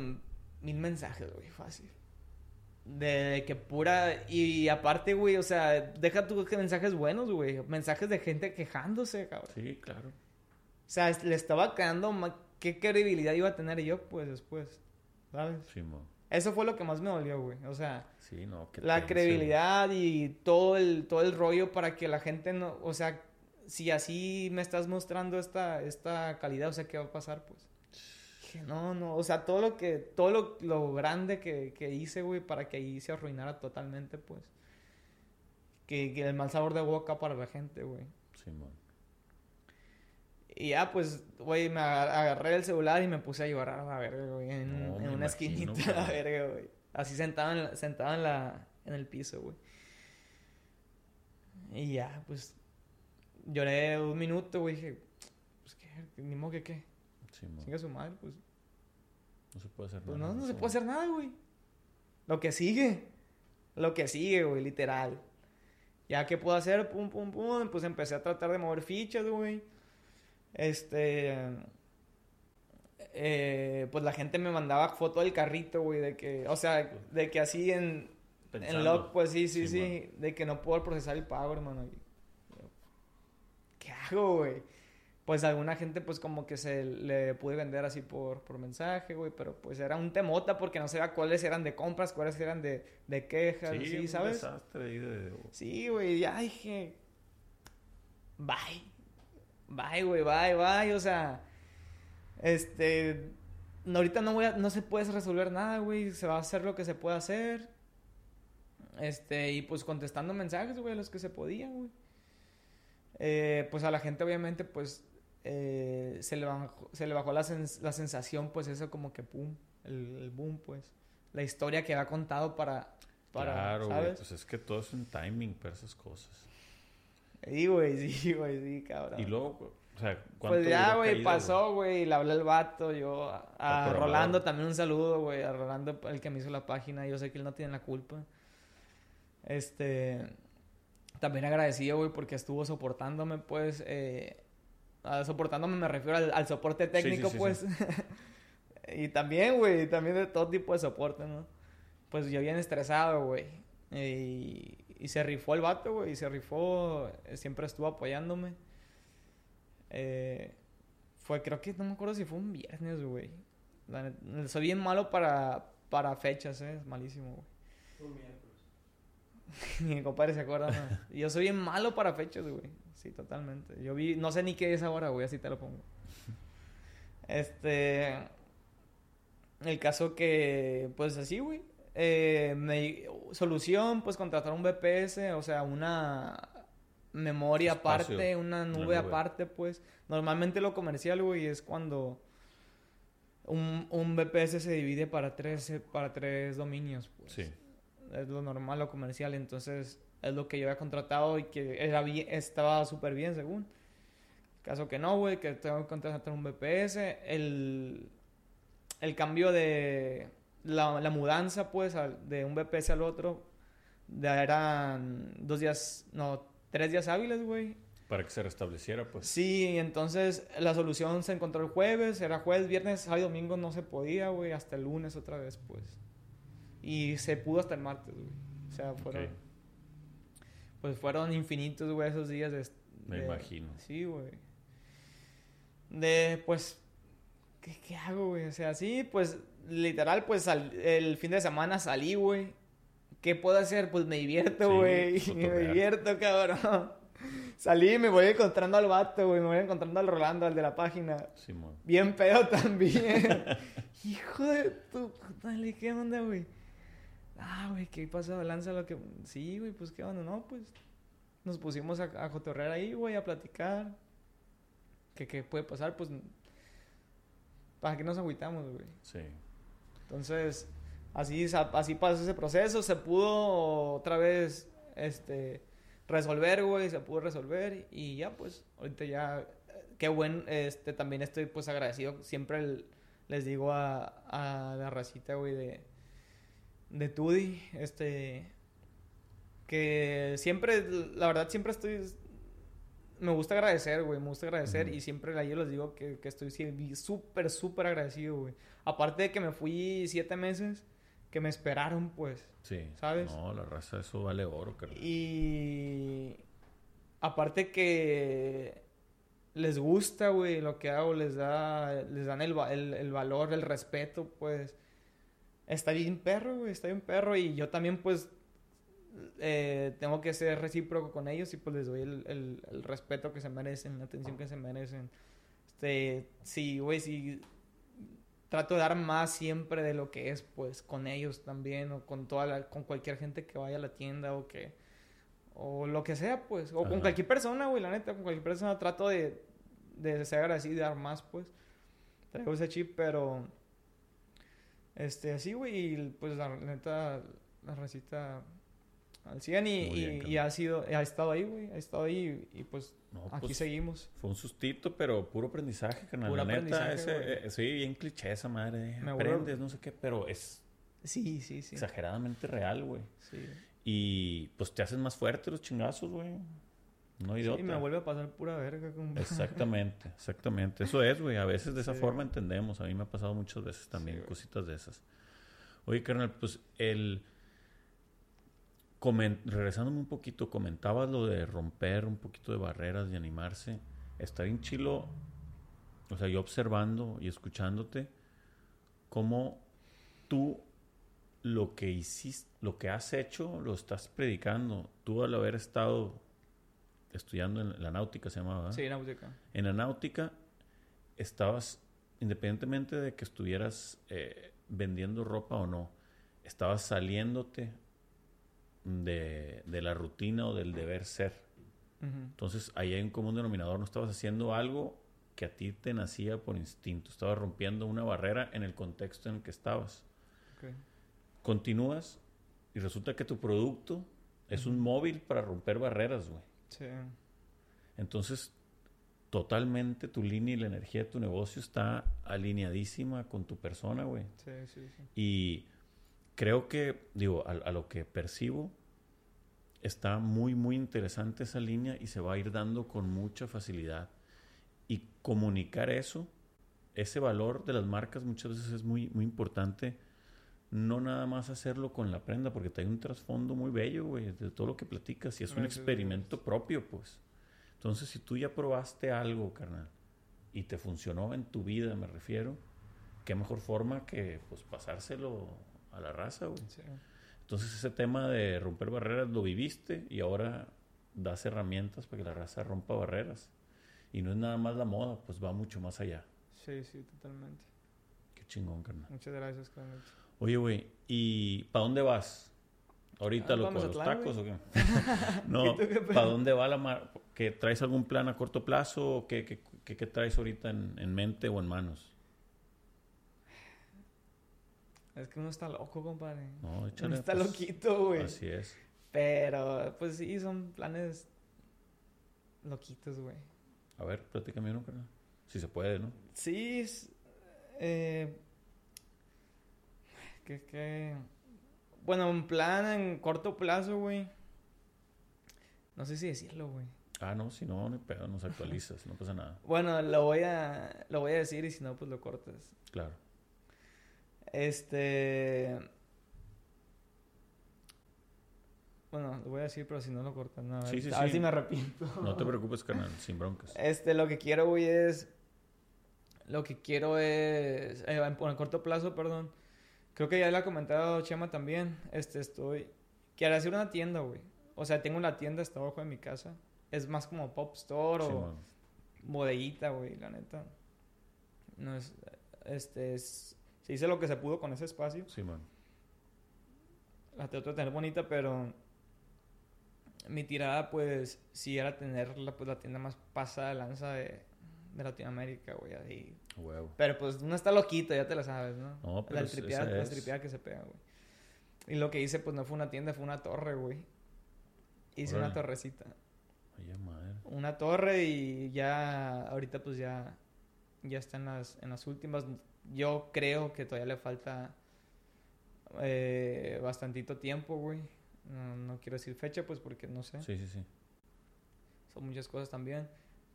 Speaker 2: mil mensajes, güey, fácil. De que pura. Y aparte, güey, o sea, deja tus mensajes buenos, güey. Mensajes de gente quejándose, cabrón.
Speaker 1: Sí, claro.
Speaker 2: O sea, le estaba quedando. ¿Qué credibilidad iba a tener yo, pues, después? ¿Sabes?
Speaker 1: Sí, mon.
Speaker 2: Eso fue lo que más me dolió, güey. O sea,
Speaker 1: Sí, no. qué
Speaker 2: la
Speaker 1: tenso,
Speaker 2: credibilidad y todo el, todo el rollo para que la gente no, o sea, si así me estás mostrando esta, esta calidad, o sea, ¿qué va a pasar, pues? Dije, no, no, o sea, todo lo que, todo lo, lo grande que, que hice, güey, para que ahí se arruinara totalmente, pues. Que, que el mal sabor de boca para la gente, güey.
Speaker 1: Simón.
Speaker 2: Y ya, pues, güey, me agar- agarré el celular y me puse a llorar a la verga, güey, en,
Speaker 1: No,
Speaker 2: en
Speaker 1: me
Speaker 2: una
Speaker 1: imagino,
Speaker 2: esquinita, a la verga, güey. Así sentado en, la, sentado en, la, en el piso, güey. Y ya, pues, lloré un minuto, güey, dije, pues, ¿qué? Ni modo que qué.
Speaker 1: Simón.
Speaker 2: Sigue su madre, pues,
Speaker 1: No se puede hacer
Speaker 2: pues
Speaker 1: nada.
Speaker 2: no, no se puede hacer nada, güey. Lo que sigue. Lo que sigue, güey, literal. Ya que puedo hacer, pum, pum, pum, pues empecé a tratar de mover fichas, güey. Este. eh, pues la gente me mandaba foto del carrito, güey, de que, o sea, de que así en, en log, pues sí, sí,
Speaker 1: Sí,
Speaker 2: sí, de que no puedo procesar el pago, hermano. ¿Qué hago, güey? Pues alguna gente, pues como que se le pude vender así por, por mensaje, güey, pero pues era un temota porque no sabía cuáles eran de compras, cuáles eran de, de quejas,
Speaker 1: Sí,
Speaker 2: así,
Speaker 1: un
Speaker 2: ¿sabes?
Speaker 1: desastre ahí de...
Speaker 2: Sí, güey, ya dije. Bye. Bye, güey, bye, bye. O sea, este. ahorita no voy a, no se puede resolver nada, güey. Se va a hacer lo que se puede hacer. Este, y pues contestando mensajes, güey, los que se podían, güey. Eh, pues a la gente, obviamente, pues eh, se, le bajó, se le bajó la, sens- la sensación, pues eso como que pum, el, el boom, pues. La historia que ha contado para. para
Speaker 1: claro, güey. Pues es que todo es un timing para esas cosas.
Speaker 2: Sí, güey, sí, güey, sí, cabrón.
Speaker 1: Y luego, o sea, ¿cuánto
Speaker 2: Pues ya, güey, pasó, güey, le hablé al vato, yo, a. Rolando también un saludo, güey, a Rolando, el que me hizo la página, yo sé que él no tiene la culpa. Este, también agradecido, güey, porque estuvo soportándome, pues, eh, a soportándome me refiero al, al soporte
Speaker 1: sí,
Speaker 2: técnico,
Speaker 1: sí,
Speaker 2: pues. y también, güey, también de todo tipo de soporte, ¿no? Pues yo bien estresado, güey. Y, y se rifó el vato, güey, y se rifó, eh, siempre estuvo apoyándome. Eh, fue, creo que no me acuerdo si fue un viernes, güey. Soy bien malo para, para fechas, ¿eh? Es malísimo, güey. Ni mi compadre se acuerda, no. Yo soy bien malo para fechas, güey. Sí, totalmente. Yo vi, no sé ni qué es ahora, güey, así te lo pongo. Este. El caso que, pues así, güey. Eh, me- solución, pues contratar un VPS, o sea, una memoria
Speaker 1: Espacio,
Speaker 2: aparte, una nube,
Speaker 1: nube.
Speaker 2: aparte, pues. Normalmente lo comercial, güey, es cuando un, un VPS se divide para tres, eh, para tres dominios, pues
Speaker 1: Sí.
Speaker 2: Es lo normal, lo comercial. Entonces, es lo que yo había contratado y que era bien, estaba súper bien, según. Caso que no, güey, que tengo que contratar un VPS. El, el cambio de la, la mudanza, pues, al- de un VPS al otro, de, eran dos días, no, tres días hábiles, güey.
Speaker 1: Para que se restableciera, pues.
Speaker 2: Sí, entonces la solución se encontró el jueves, era jueves, viernes, sábado y domingo no se podía, güey, hasta el lunes otra vez, pues. Y se pudo hasta el martes, güey. O sea, fueron,
Speaker 1: Ok.
Speaker 2: pues fueron infinitos, güey, esos días de...
Speaker 1: Me
Speaker 2: de-
Speaker 1: imagino.
Speaker 2: Sí, güey. De, pues, ¿qué, qué hago, güey? O sea, sí, pues, literal, pues, sal- el fin de semana salí, güey. ¿Qué puedo hacer? Pues me divierto,
Speaker 1: Sí,
Speaker 2: güey. me divierto, cabrón. Salí y me voy encontrando al vato, güey. Me voy encontrando al Rolando, al de la página.
Speaker 1: Simón.
Speaker 2: Bien pedo también. Hijo de tu puta, ¿qué onda, güey? Ah, güey, ¿qué pasó? Lanza lo que... Sí, güey, pues, ¿qué onda? No, pues, nos pusimos a, a cotorrear ahí, güey, a platicar. ¿Qué, ¿Qué puede pasar? Pues, ¿para qué nos agüitamos, güey?
Speaker 1: Sí.
Speaker 2: Entonces, así, así pasó ese proceso. Se pudo otra vez, este, resolver, güey. Se pudo resolver. Y ya, pues, ahorita ya, qué buen, este, también estoy, pues, agradecido. Siempre el- les digo a, a la racita, güey, de, de Tudi, este, que siempre, la verdad, siempre estoy... Me gusta agradecer, güey, me gusta agradecer y siempre a ellos les digo que, que estoy súper, súper agradecido, güey. Aparte de que me fui siete meses, que me esperaron, pues.
Speaker 1: Sí.
Speaker 2: ¿Sabes?
Speaker 1: No, la raza, eso vale oro, carnal.
Speaker 2: Y aparte que les gusta, güey, lo que hago, les da, les dan el, el valor, el respeto, pues. Está bien perro, güey, está bien perro. Y yo también, pues, eh, tengo que ser recíproco con ellos y pues les doy el, el, el respeto que se merecen, la atención que se merecen. Este, sí, güey, sí. Trato de dar más siempre de lo que es, pues, con ellos también, o con toda la, con cualquier gente que vaya a la tienda, o que, o lo que sea, pues, o con cualquier persona, güey, la neta, con cualquier persona trato de, de ser agradecido y dar más, pues. Traigo ese chip, pero, este, así, güey, y pues, la neta, la recita al 100 y, y-
Speaker 1: bien,
Speaker 2: y
Speaker 1: carnal.
Speaker 2: ha sido, ha estado ahí, güey, ha estado ahí y, y, pues,
Speaker 1: No,
Speaker 2: aquí
Speaker 1: pues,
Speaker 2: seguimos.
Speaker 1: Fue un sustito, pero puro aprendizaje, carnal.
Speaker 2: Puro
Speaker 1: la neta,
Speaker 2: aprendizaje,
Speaker 1: ese,
Speaker 2: güey.
Speaker 1: eh, sí, bien cliché esa madre. eh,
Speaker 2: Me
Speaker 1: Aprendes, no sé qué, pero es
Speaker 2: Sí, sí, sí.
Speaker 1: exageradamente real, güey.
Speaker 2: Sí.
Speaker 1: Y pues te hacen más fuerte los chingazos, güey. No hay de otra.
Speaker 2: me vuelve a pasar pura verga.
Speaker 1: Exactamente, exactamente. Eso es, güey. A veces de esa
Speaker 2: Sí.
Speaker 1: forma entendemos. A mí me ha pasado muchas veces también
Speaker 2: Sí,
Speaker 1: cositas de esas. Oye, carnal, pues el... comen- Regresándome un poquito, comentabas lo de romper un poquito de barreras y animarse. Está bien chilo, o sea, yo observando y escuchándote, cómo tú lo que hiciste, lo que has hecho, lo estás predicando. Tú al haber estado estudiando en la náutica, se llamaba, ¿verdad?
Speaker 2: Sí, náutica.
Speaker 1: En la náutica estabas, independientemente de que estuvieras eh, vendiendo ropa o no, estabas saliéndote de, de la rutina o del deber ser. Entonces ahí hay un común denominador, no estabas haciendo algo que a ti te nacía por instinto, estabas rompiendo una barrera en el contexto en el que estabas. Continúas y resulta que tu producto es un móvil para romper barreras, güey.
Speaker 2: Sí.
Speaker 1: Entonces, totalmente tu línea y la energía de tu negocio está alineadísima con tu persona, güey.
Speaker 2: Sí, sí, sí.
Speaker 1: Y creo que, digo, a, a lo que percibo, está muy, muy interesante esa línea y se va a ir dando con mucha facilidad. Y comunicar eso, ese valor de las marcas muchas veces es muy, muy importante. No nada más hacerlo con la prenda, porque te hay un trasfondo muy bello, güey, de todo lo que platicas. Y es un experimento propio, pues. Entonces, si tú ya probaste algo, carnal, y te funcionó en tu vida, me refiero, qué mejor forma que pues pasárselo a la raza, güey.
Speaker 2: Sí.
Speaker 1: Entonces ese tema de romper barreras lo viviste y ahora das herramientas para que la raza rompa barreras. Y no es nada más la moda, pues va mucho más allá.
Speaker 2: Sí, sí, totalmente.
Speaker 1: Qué chingón, carnal.
Speaker 2: Muchas gracias, carnal.
Speaker 1: Oye, güey, ¿y para dónde vas? Ahorita,
Speaker 2: Ah,
Speaker 1: loco,
Speaker 2: pa'
Speaker 1: ¿a los tacos o qué? no. ¿para dónde va la mar? ¿Que traes algún plan a corto plazo o qué, qué, qué- qué traes ahorita en, en mente o en manos?
Speaker 2: Es que uno está loco, compadre.
Speaker 1: No, échale.
Speaker 2: Uno está
Speaker 1: pues,
Speaker 2: loquito, güey.
Speaker 1: Así es.
Speaker 2: Pero, pues sí, son planes loquitos, güey.
Speaker 1: A ver, platícame uno. Si se puede, ¿no?
Speaker 2: Sí, es, eh, que, que, bueno, un plan en corto plazo, güey. No sé si decirlo, güey.
Speaker 1: Ah, no, si no, no pedo, nos actualizas, no pasa nada.
Speaker 2: Bueno, lo voy a, lo voy a decir y si no, pues lo cortas.
Speaker 1: Claro.
Speaker 2: Este, bueno, lo voy a decir, pero si no lo cortas, no, a ver,
Speaker 1: Sí, sí,
Speaker 2: a ver si me arrepiento.
Speaker 1: No te preocupes, carnal, sin broncas.
Speaker 2: Este, lo que quiero, güey, es. Lo que quiero es. eh, en, en corto plazo, perdón. Creo que ya le ha comentado Chema también. Este, estoy. Quiero hacer una tienda, güey. O sea, tengo una tienda hasta abajo de mi casa. Es más como pop store
Speaker 1: Sí,
Speaker 2: o
Speaker 1: man.
Speaker 2: bodeguita, güey, la neta. No es. Este, es. Se hizo lo que se pudo con ese espacio.
Speaker 1: Sí, man.
Speaker 2: La trato de tener bonita, pero mi tirada, pues, sí era tener la, pues, la tienda más pasada de lanza de, de Latinoamérica, güey. Ahí.
Speaker 1: Huevo.
Speaker 2: Pero pues uno está loquito, ya te la sabes, ¿no?
Speaker 1: No, pero
Speaker 2: la
Speaker 1: es-
Speaker 2: tripeada,
Speaker 1: esa
Speaker 2: la
Speaker 1: es.
Speaker 2: tripeada que se pega, güey. Y lo que hice, pues no fue una tienda, fue una torre, güey. Hice una torrecita.
Speaker 1: Ay, madre.
Speaker 2: Una torre y ya, ahorita pues ya, ya está en las, en las últimas. Yo creo que todavía le falta eh, bastantito tiempo, güey. No, no quiero decir fecha, pues porque no sé.
Speaker 1: Sí, sí, sí.
Speaker 2: Son muchas cosas también.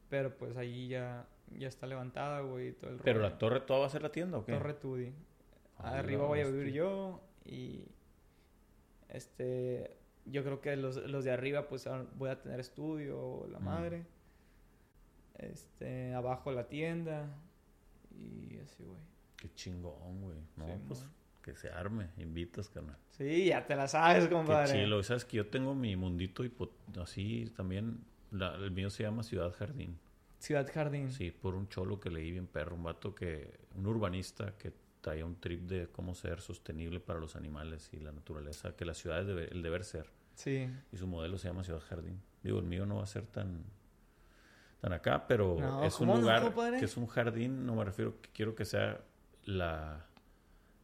Speaker 2: Pero pues ahí ya, ya está levantada, güey. Todo el
Speaker 1: ¿Pero
Speaker 2: rollo.
Speaker 1: la torre toda va a ser la tienda o qué?
Speaker 2: Torre Tudi.
Speaker 1: A
Speaker 2: Arriba voy a vivir yo y este yo creo que los, los de arriba pues ah, voy a tener estudio la
Speaker 1: Mm.
Speaker 2: madre. Este, abajo la tienda y así, güey.
Speaker 1: Qué chingón, güey. No,
Speaker 2: Sí,
Speaker 1: pues que se arme, invitas, carnal.
Speaker 2: Sí, ya te la sabes, compadre.
Speaker 1: Qué chilo. Sabes que yo tengo mi mundito hipo- así también. la- el mío se llama Ciudad Jardín.
Speaker 2: Ciudad Jardín.
Speaker 1: Sí, por un cholo que leí bien perro, un vato que, un urbanista que traía un trip de cómo ser sostenible para los animales y la naturaleza, que la ciudad es debe- el deber ser.
Speaker 2: Sí.
Speaker 1: Y su modelo se llama Ciudad Jardín. Digo, el mío no va a ser tan, tan acá, pero
Speaker 2: No,
Speaker 1: es un
Speaker 2: ¿cómo no,
Speaker 1: lugar
Speaker 2: compadre?
Speaker 1: que es un jardín, no me refiero, que quiero que sea la,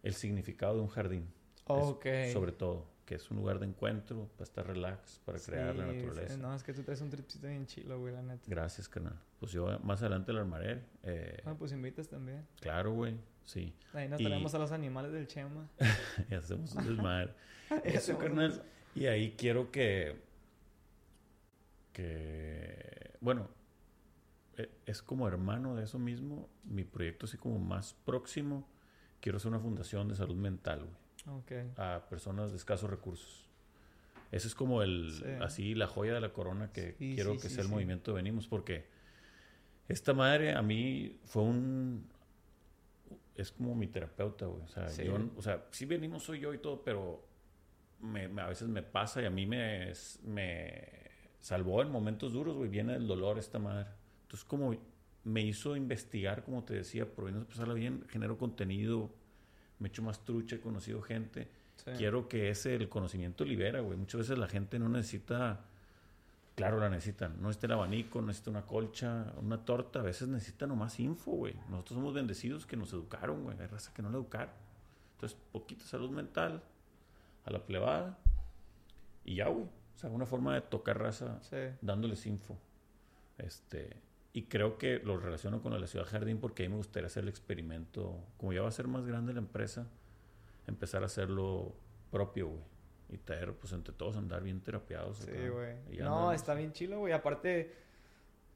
Speaker 1: el significado de un jardín. Es
Speaker 2: Ok.
Speaker 1: sobre todo, que es un lugar de encuentro, para estar relax, para crear la naturaleza.
Speaker 2: sí, No, es que tú traes un tripcito bien chilo, güey, la neta.
Speaker 1: Gracias, canal. Pues yo más adelante lo armaré. Eh,
Speaker 2: Ah, pues invitas también.
Speaker 1: Claro, güey. Sí.
Speaker 2: Ahí nos
Speaker 1: Y-
Speaker 2: tenemos a los animales del Chema.
Speaker 1: y hacemos un desmadre. Eso, carnal.
Speaker 2: eso.
Speaker 1: Y ahí quiero que. Que. Bueno. e- Es como hermano de eso mismo. Mi proyecto, así como más próximo. Quiero hacer una fundación de salud mental, güey.
Speaker 2: Ok.
Speaker 1: A personas de escasos recursos. Ese es como el.
Speaker 2: Sí.
Speaker 1: Así, la joya de la corona que
Speaker 2: Sí,
Speaker 1: quiero
Speaker 2: sí,
Speaker 1: que sea el movimiento de Venimos. Porque. Esta madre a mí fue un. Es como mi terapeuta, güey. O sea,
Speaker 2: Sí.
Speaker 1: yo, o sea, sí venimos soy yo y todo, pero me, me- a veces me pasa y a mí me, me salvó en momentos duros, güey. Viene el dolor esta madre. Entonces, como me hizo investigar, como te decía, por no pasarla bien, genero contenido, me echo más trucha, he conocido gente.
Speaker 2: Sí.
Speaker 1: Quiero que ese, el conocimiento libera, güey. Muchas veces la gente no necesita, claro, la necesitan. No necesita el abanico, no necesita una colcha, una torta. A veces necesita nomás info, güey. Nosotros somos bendecidos que nos educaron, güey. Hay raza que no la educaron. Entonces, poquita salud mental a la plebada y ya, güey. O sea, una forma de tocar raza
Speaker 2: Sí.
Speaker 1: dándoles info. Este, y creo que lo relaciono con la Ciudad Jardín porque ahí me gustaría hacer el experimento. Como ya va a ser más grande la empresa, empezar a hacerlo propio, güey. Y traer, pues entre todos andar bien terapiados.
Speaker 2: Sí, güey. No,
Speaker 1: andamos.
Speaker 2: está bien chilo, güey. Aparte,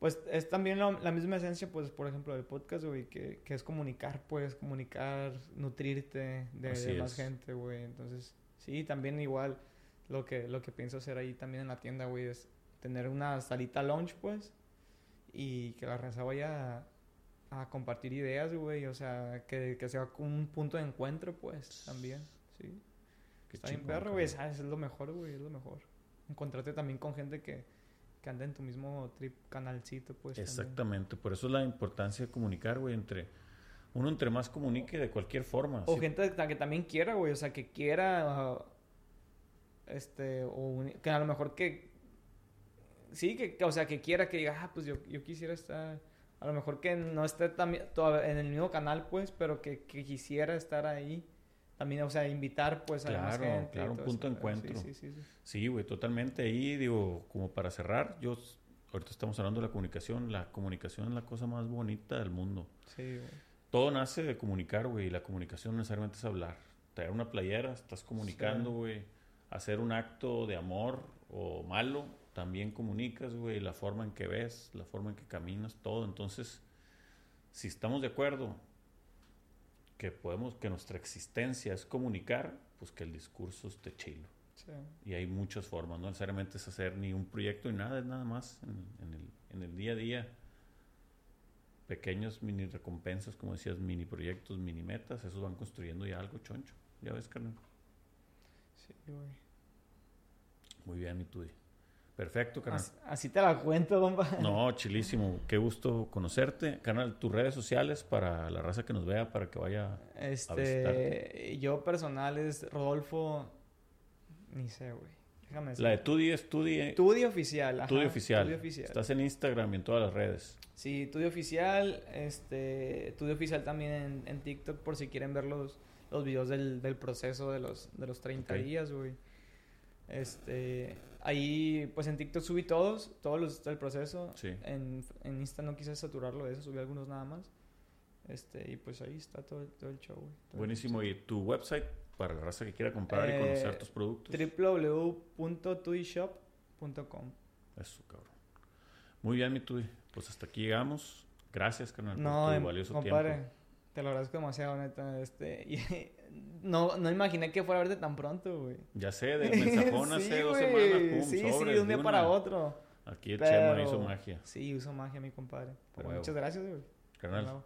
Speaker 2: pues es también la misma esencia, pues, por ejemplo, del podcast, güey, que, que es comunicar, pues, comunicar, nutrirte de, más gente, güey. Entonces, sí, también igual lo que, lo que pienso hacer ahí también en la tienda, güey, es tener una salita lounge, pues, y que la raza vaya a, a compartir ideas, güey. O sea, que, que sea un punto de encuentro, pues, también, sí.
Speaker 1: Qué
Speaker 2: Está bien perro, güey. Es lo mejor, güey. Es lo mejor. Encontrarte también con gente que, que anda en tu mismo trip canalcito, pues. también.
Speaker 1: Exactamente. Por eso es la importancia de comunicar, güey, entre... Uno entre más comunique de cualquier forma.
Speaker 2: O
Speaker 1: Sí,
Speaker 2: gente que también quiera, güey. O sea, que quiera. ah, este. O que a lo mejor que. Sí, que, o sea, que quiera que diga, ah, pues yo, yo quisiera estar. A lo mejor que no esté en el mismo canal, pues, pero que, que quisiera estar ahí. También, o sea, invitar, pues, a más
Speaker 1: Claro,
Speaker 2: gente. y
Speaker 1: claro, un punto de encuentro.
Speaker 2: Sí, sí, sí. sí.
Speaker 1: Sí, güey, totalmente. Ahí, digo, como para cerrar, yo... Ahorita estamos hablando de la comunicación. La comunicación es la cosa más bonita del mundo.
Speaker 2: Sí, güey.
Speaker 1: Todo nace de comunicar, güey. Y la comunicación no necesariamente es hablar. Traer una playera, estás comunicando,
Speaker 2: Sí.
Speaker 1: güey. Hacer un acto de amor o malo, también comunicas, güey. La forma en que ves, la forma en que caminas, todo. Entonces, si estamos de acuerdo que podemos, que nuestra existencia es comunicar, pues que el discurso esté chilo.
Speaker 2: Sí.
Speaker 1: Y hay muchas formas, no necesariamente es hacer ni un proyecto ni nada, es nada más en, en el, en el día a día. Pequeños mini recompensas, como decías, mini proyectos, mini metas, esos van construyendo ya algo choncho. Ya ves, carnal.
Speaker 2: Sí, güey.
Speaker 1: Muy bien, mi Tudi. Perfecto, carnal.
Speaker 2: Así, así te la cuento, compa.
Speaker 1: No, chilísimo. Qué gusto conocerte. Carnal, tus redes sociales para la raza que nos vea, para que vaya.
Speaker 2: Este, yo personal es Rodolfo, ni sé, güey. Déjame decir.
Speaker 1: La de Tudi es Tudi.
Speaker 2: Tudi oficial, ajá.
Speaker 1: Tudi oficial.
Speaker 2: Tudi oficial.
Speaker 1: Estás en Instagram y en todas las redes.
Speaker 2: Sí, Tudi oficial, este, Tudi oficial también en, en TikTok por si quieren ver los, los videos del, del proceso de los, de los 30
Speaker 1: Ok.
Speaker 2: días, güey. Este, ahí, pues en TikTok subí todos, todos los del proceso.
Speaker 1: Sí.
Speaker 2: En, en Insta no quise saturarlo de eso, subí algunos nada más. Este, y pues ahí está todo, el- todo el show, todo el
Speaker 1: Buenísimo.
Speaker 2: proceso.
Speaker 1: ¿Y tu website para la raza que quiera comprar y
Speaker 2: Eh,
Speaker 1: conocer tus productos?
Speaker 2: www.tudishop.com
Speaker 1: Eso, cabrón. Muy bien, mi Tudi. Pues hasta aquí llegamos. Gracias, carnal,
Speaker 2: No,
Speaker 1: por
Speaker 2: em-
Speaker 1: tu valioso
Speaker 2: compadre,
Speaker 1: tiempo.
Speaker 2: te lo agradezco demasiado, neta. Este, y no, no imaginé que fuera a verte tan pronto, güey.
Speaker 1: Ya sé, del mensajón
Speaker 2: Sí,
Speaker 1: hace dos
Speaker 2: güey.
Speaker 1: semanas, pum,
Speaker 2: Sí, sí, de un día
Speaker 1: una.
Speaker 2: para otro.
Speaker 1: Aquí el
Speaker 2: Pero-
Speaker 1: Chema hizo magia.
Speaker 2: Sí, uso magia, mi compadre. Pero muchas gracias, güey.
Speaker 1: Carnal,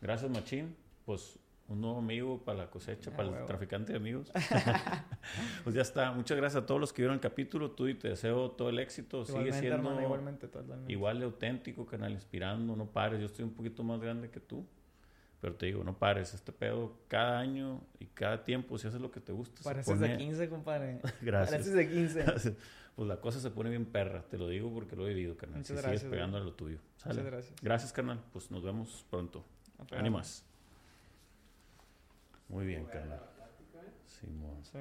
Speaker 1: gracias, Machín. Pues un nuevo amigo para la cosecha,
Speaker 2: Ah,
Speaker 1: para el traficante de amigos. pues ya está. Muchas gracias a todos los que vieron el capítulo. Tú y te deseo todo el éxito. Sigue
Speaker 2: Igualmente,
Speaker 1: siendo
Speaker 2: hermano, igualmente,
Speaker 1: igual de auténtico, canal, inspirando. No pares. Yo estoy un poquito más grande que tú. Pero te digo, no pares. Este pedo cada año y cada tiempo, si haces lo que te gusta,
Speaker 2: Pareces
Speaker 1: pone-
Speaker 2: de 15, compadre.
Speaker 1: Gracias.
Speaker 2: Pareces de 15.
Speaker 1: pues la cosa se pone bien perra. Te lo digo porque lo he vivido, carnal.
Speaker 2: Muchas
Speaker 1: si
Speaker 2: gracias,
Speaker 1: sigues pegando a lo tuyo.
Speaker 2: Muchas
Speaker 1: Sale.
Speaker 2: gracias.
Speaker 1: Gracias, carnal. Pues nos vemos pronto. Ánimas. Muy bien, carnal. Simón.
Speaker 2: Sí.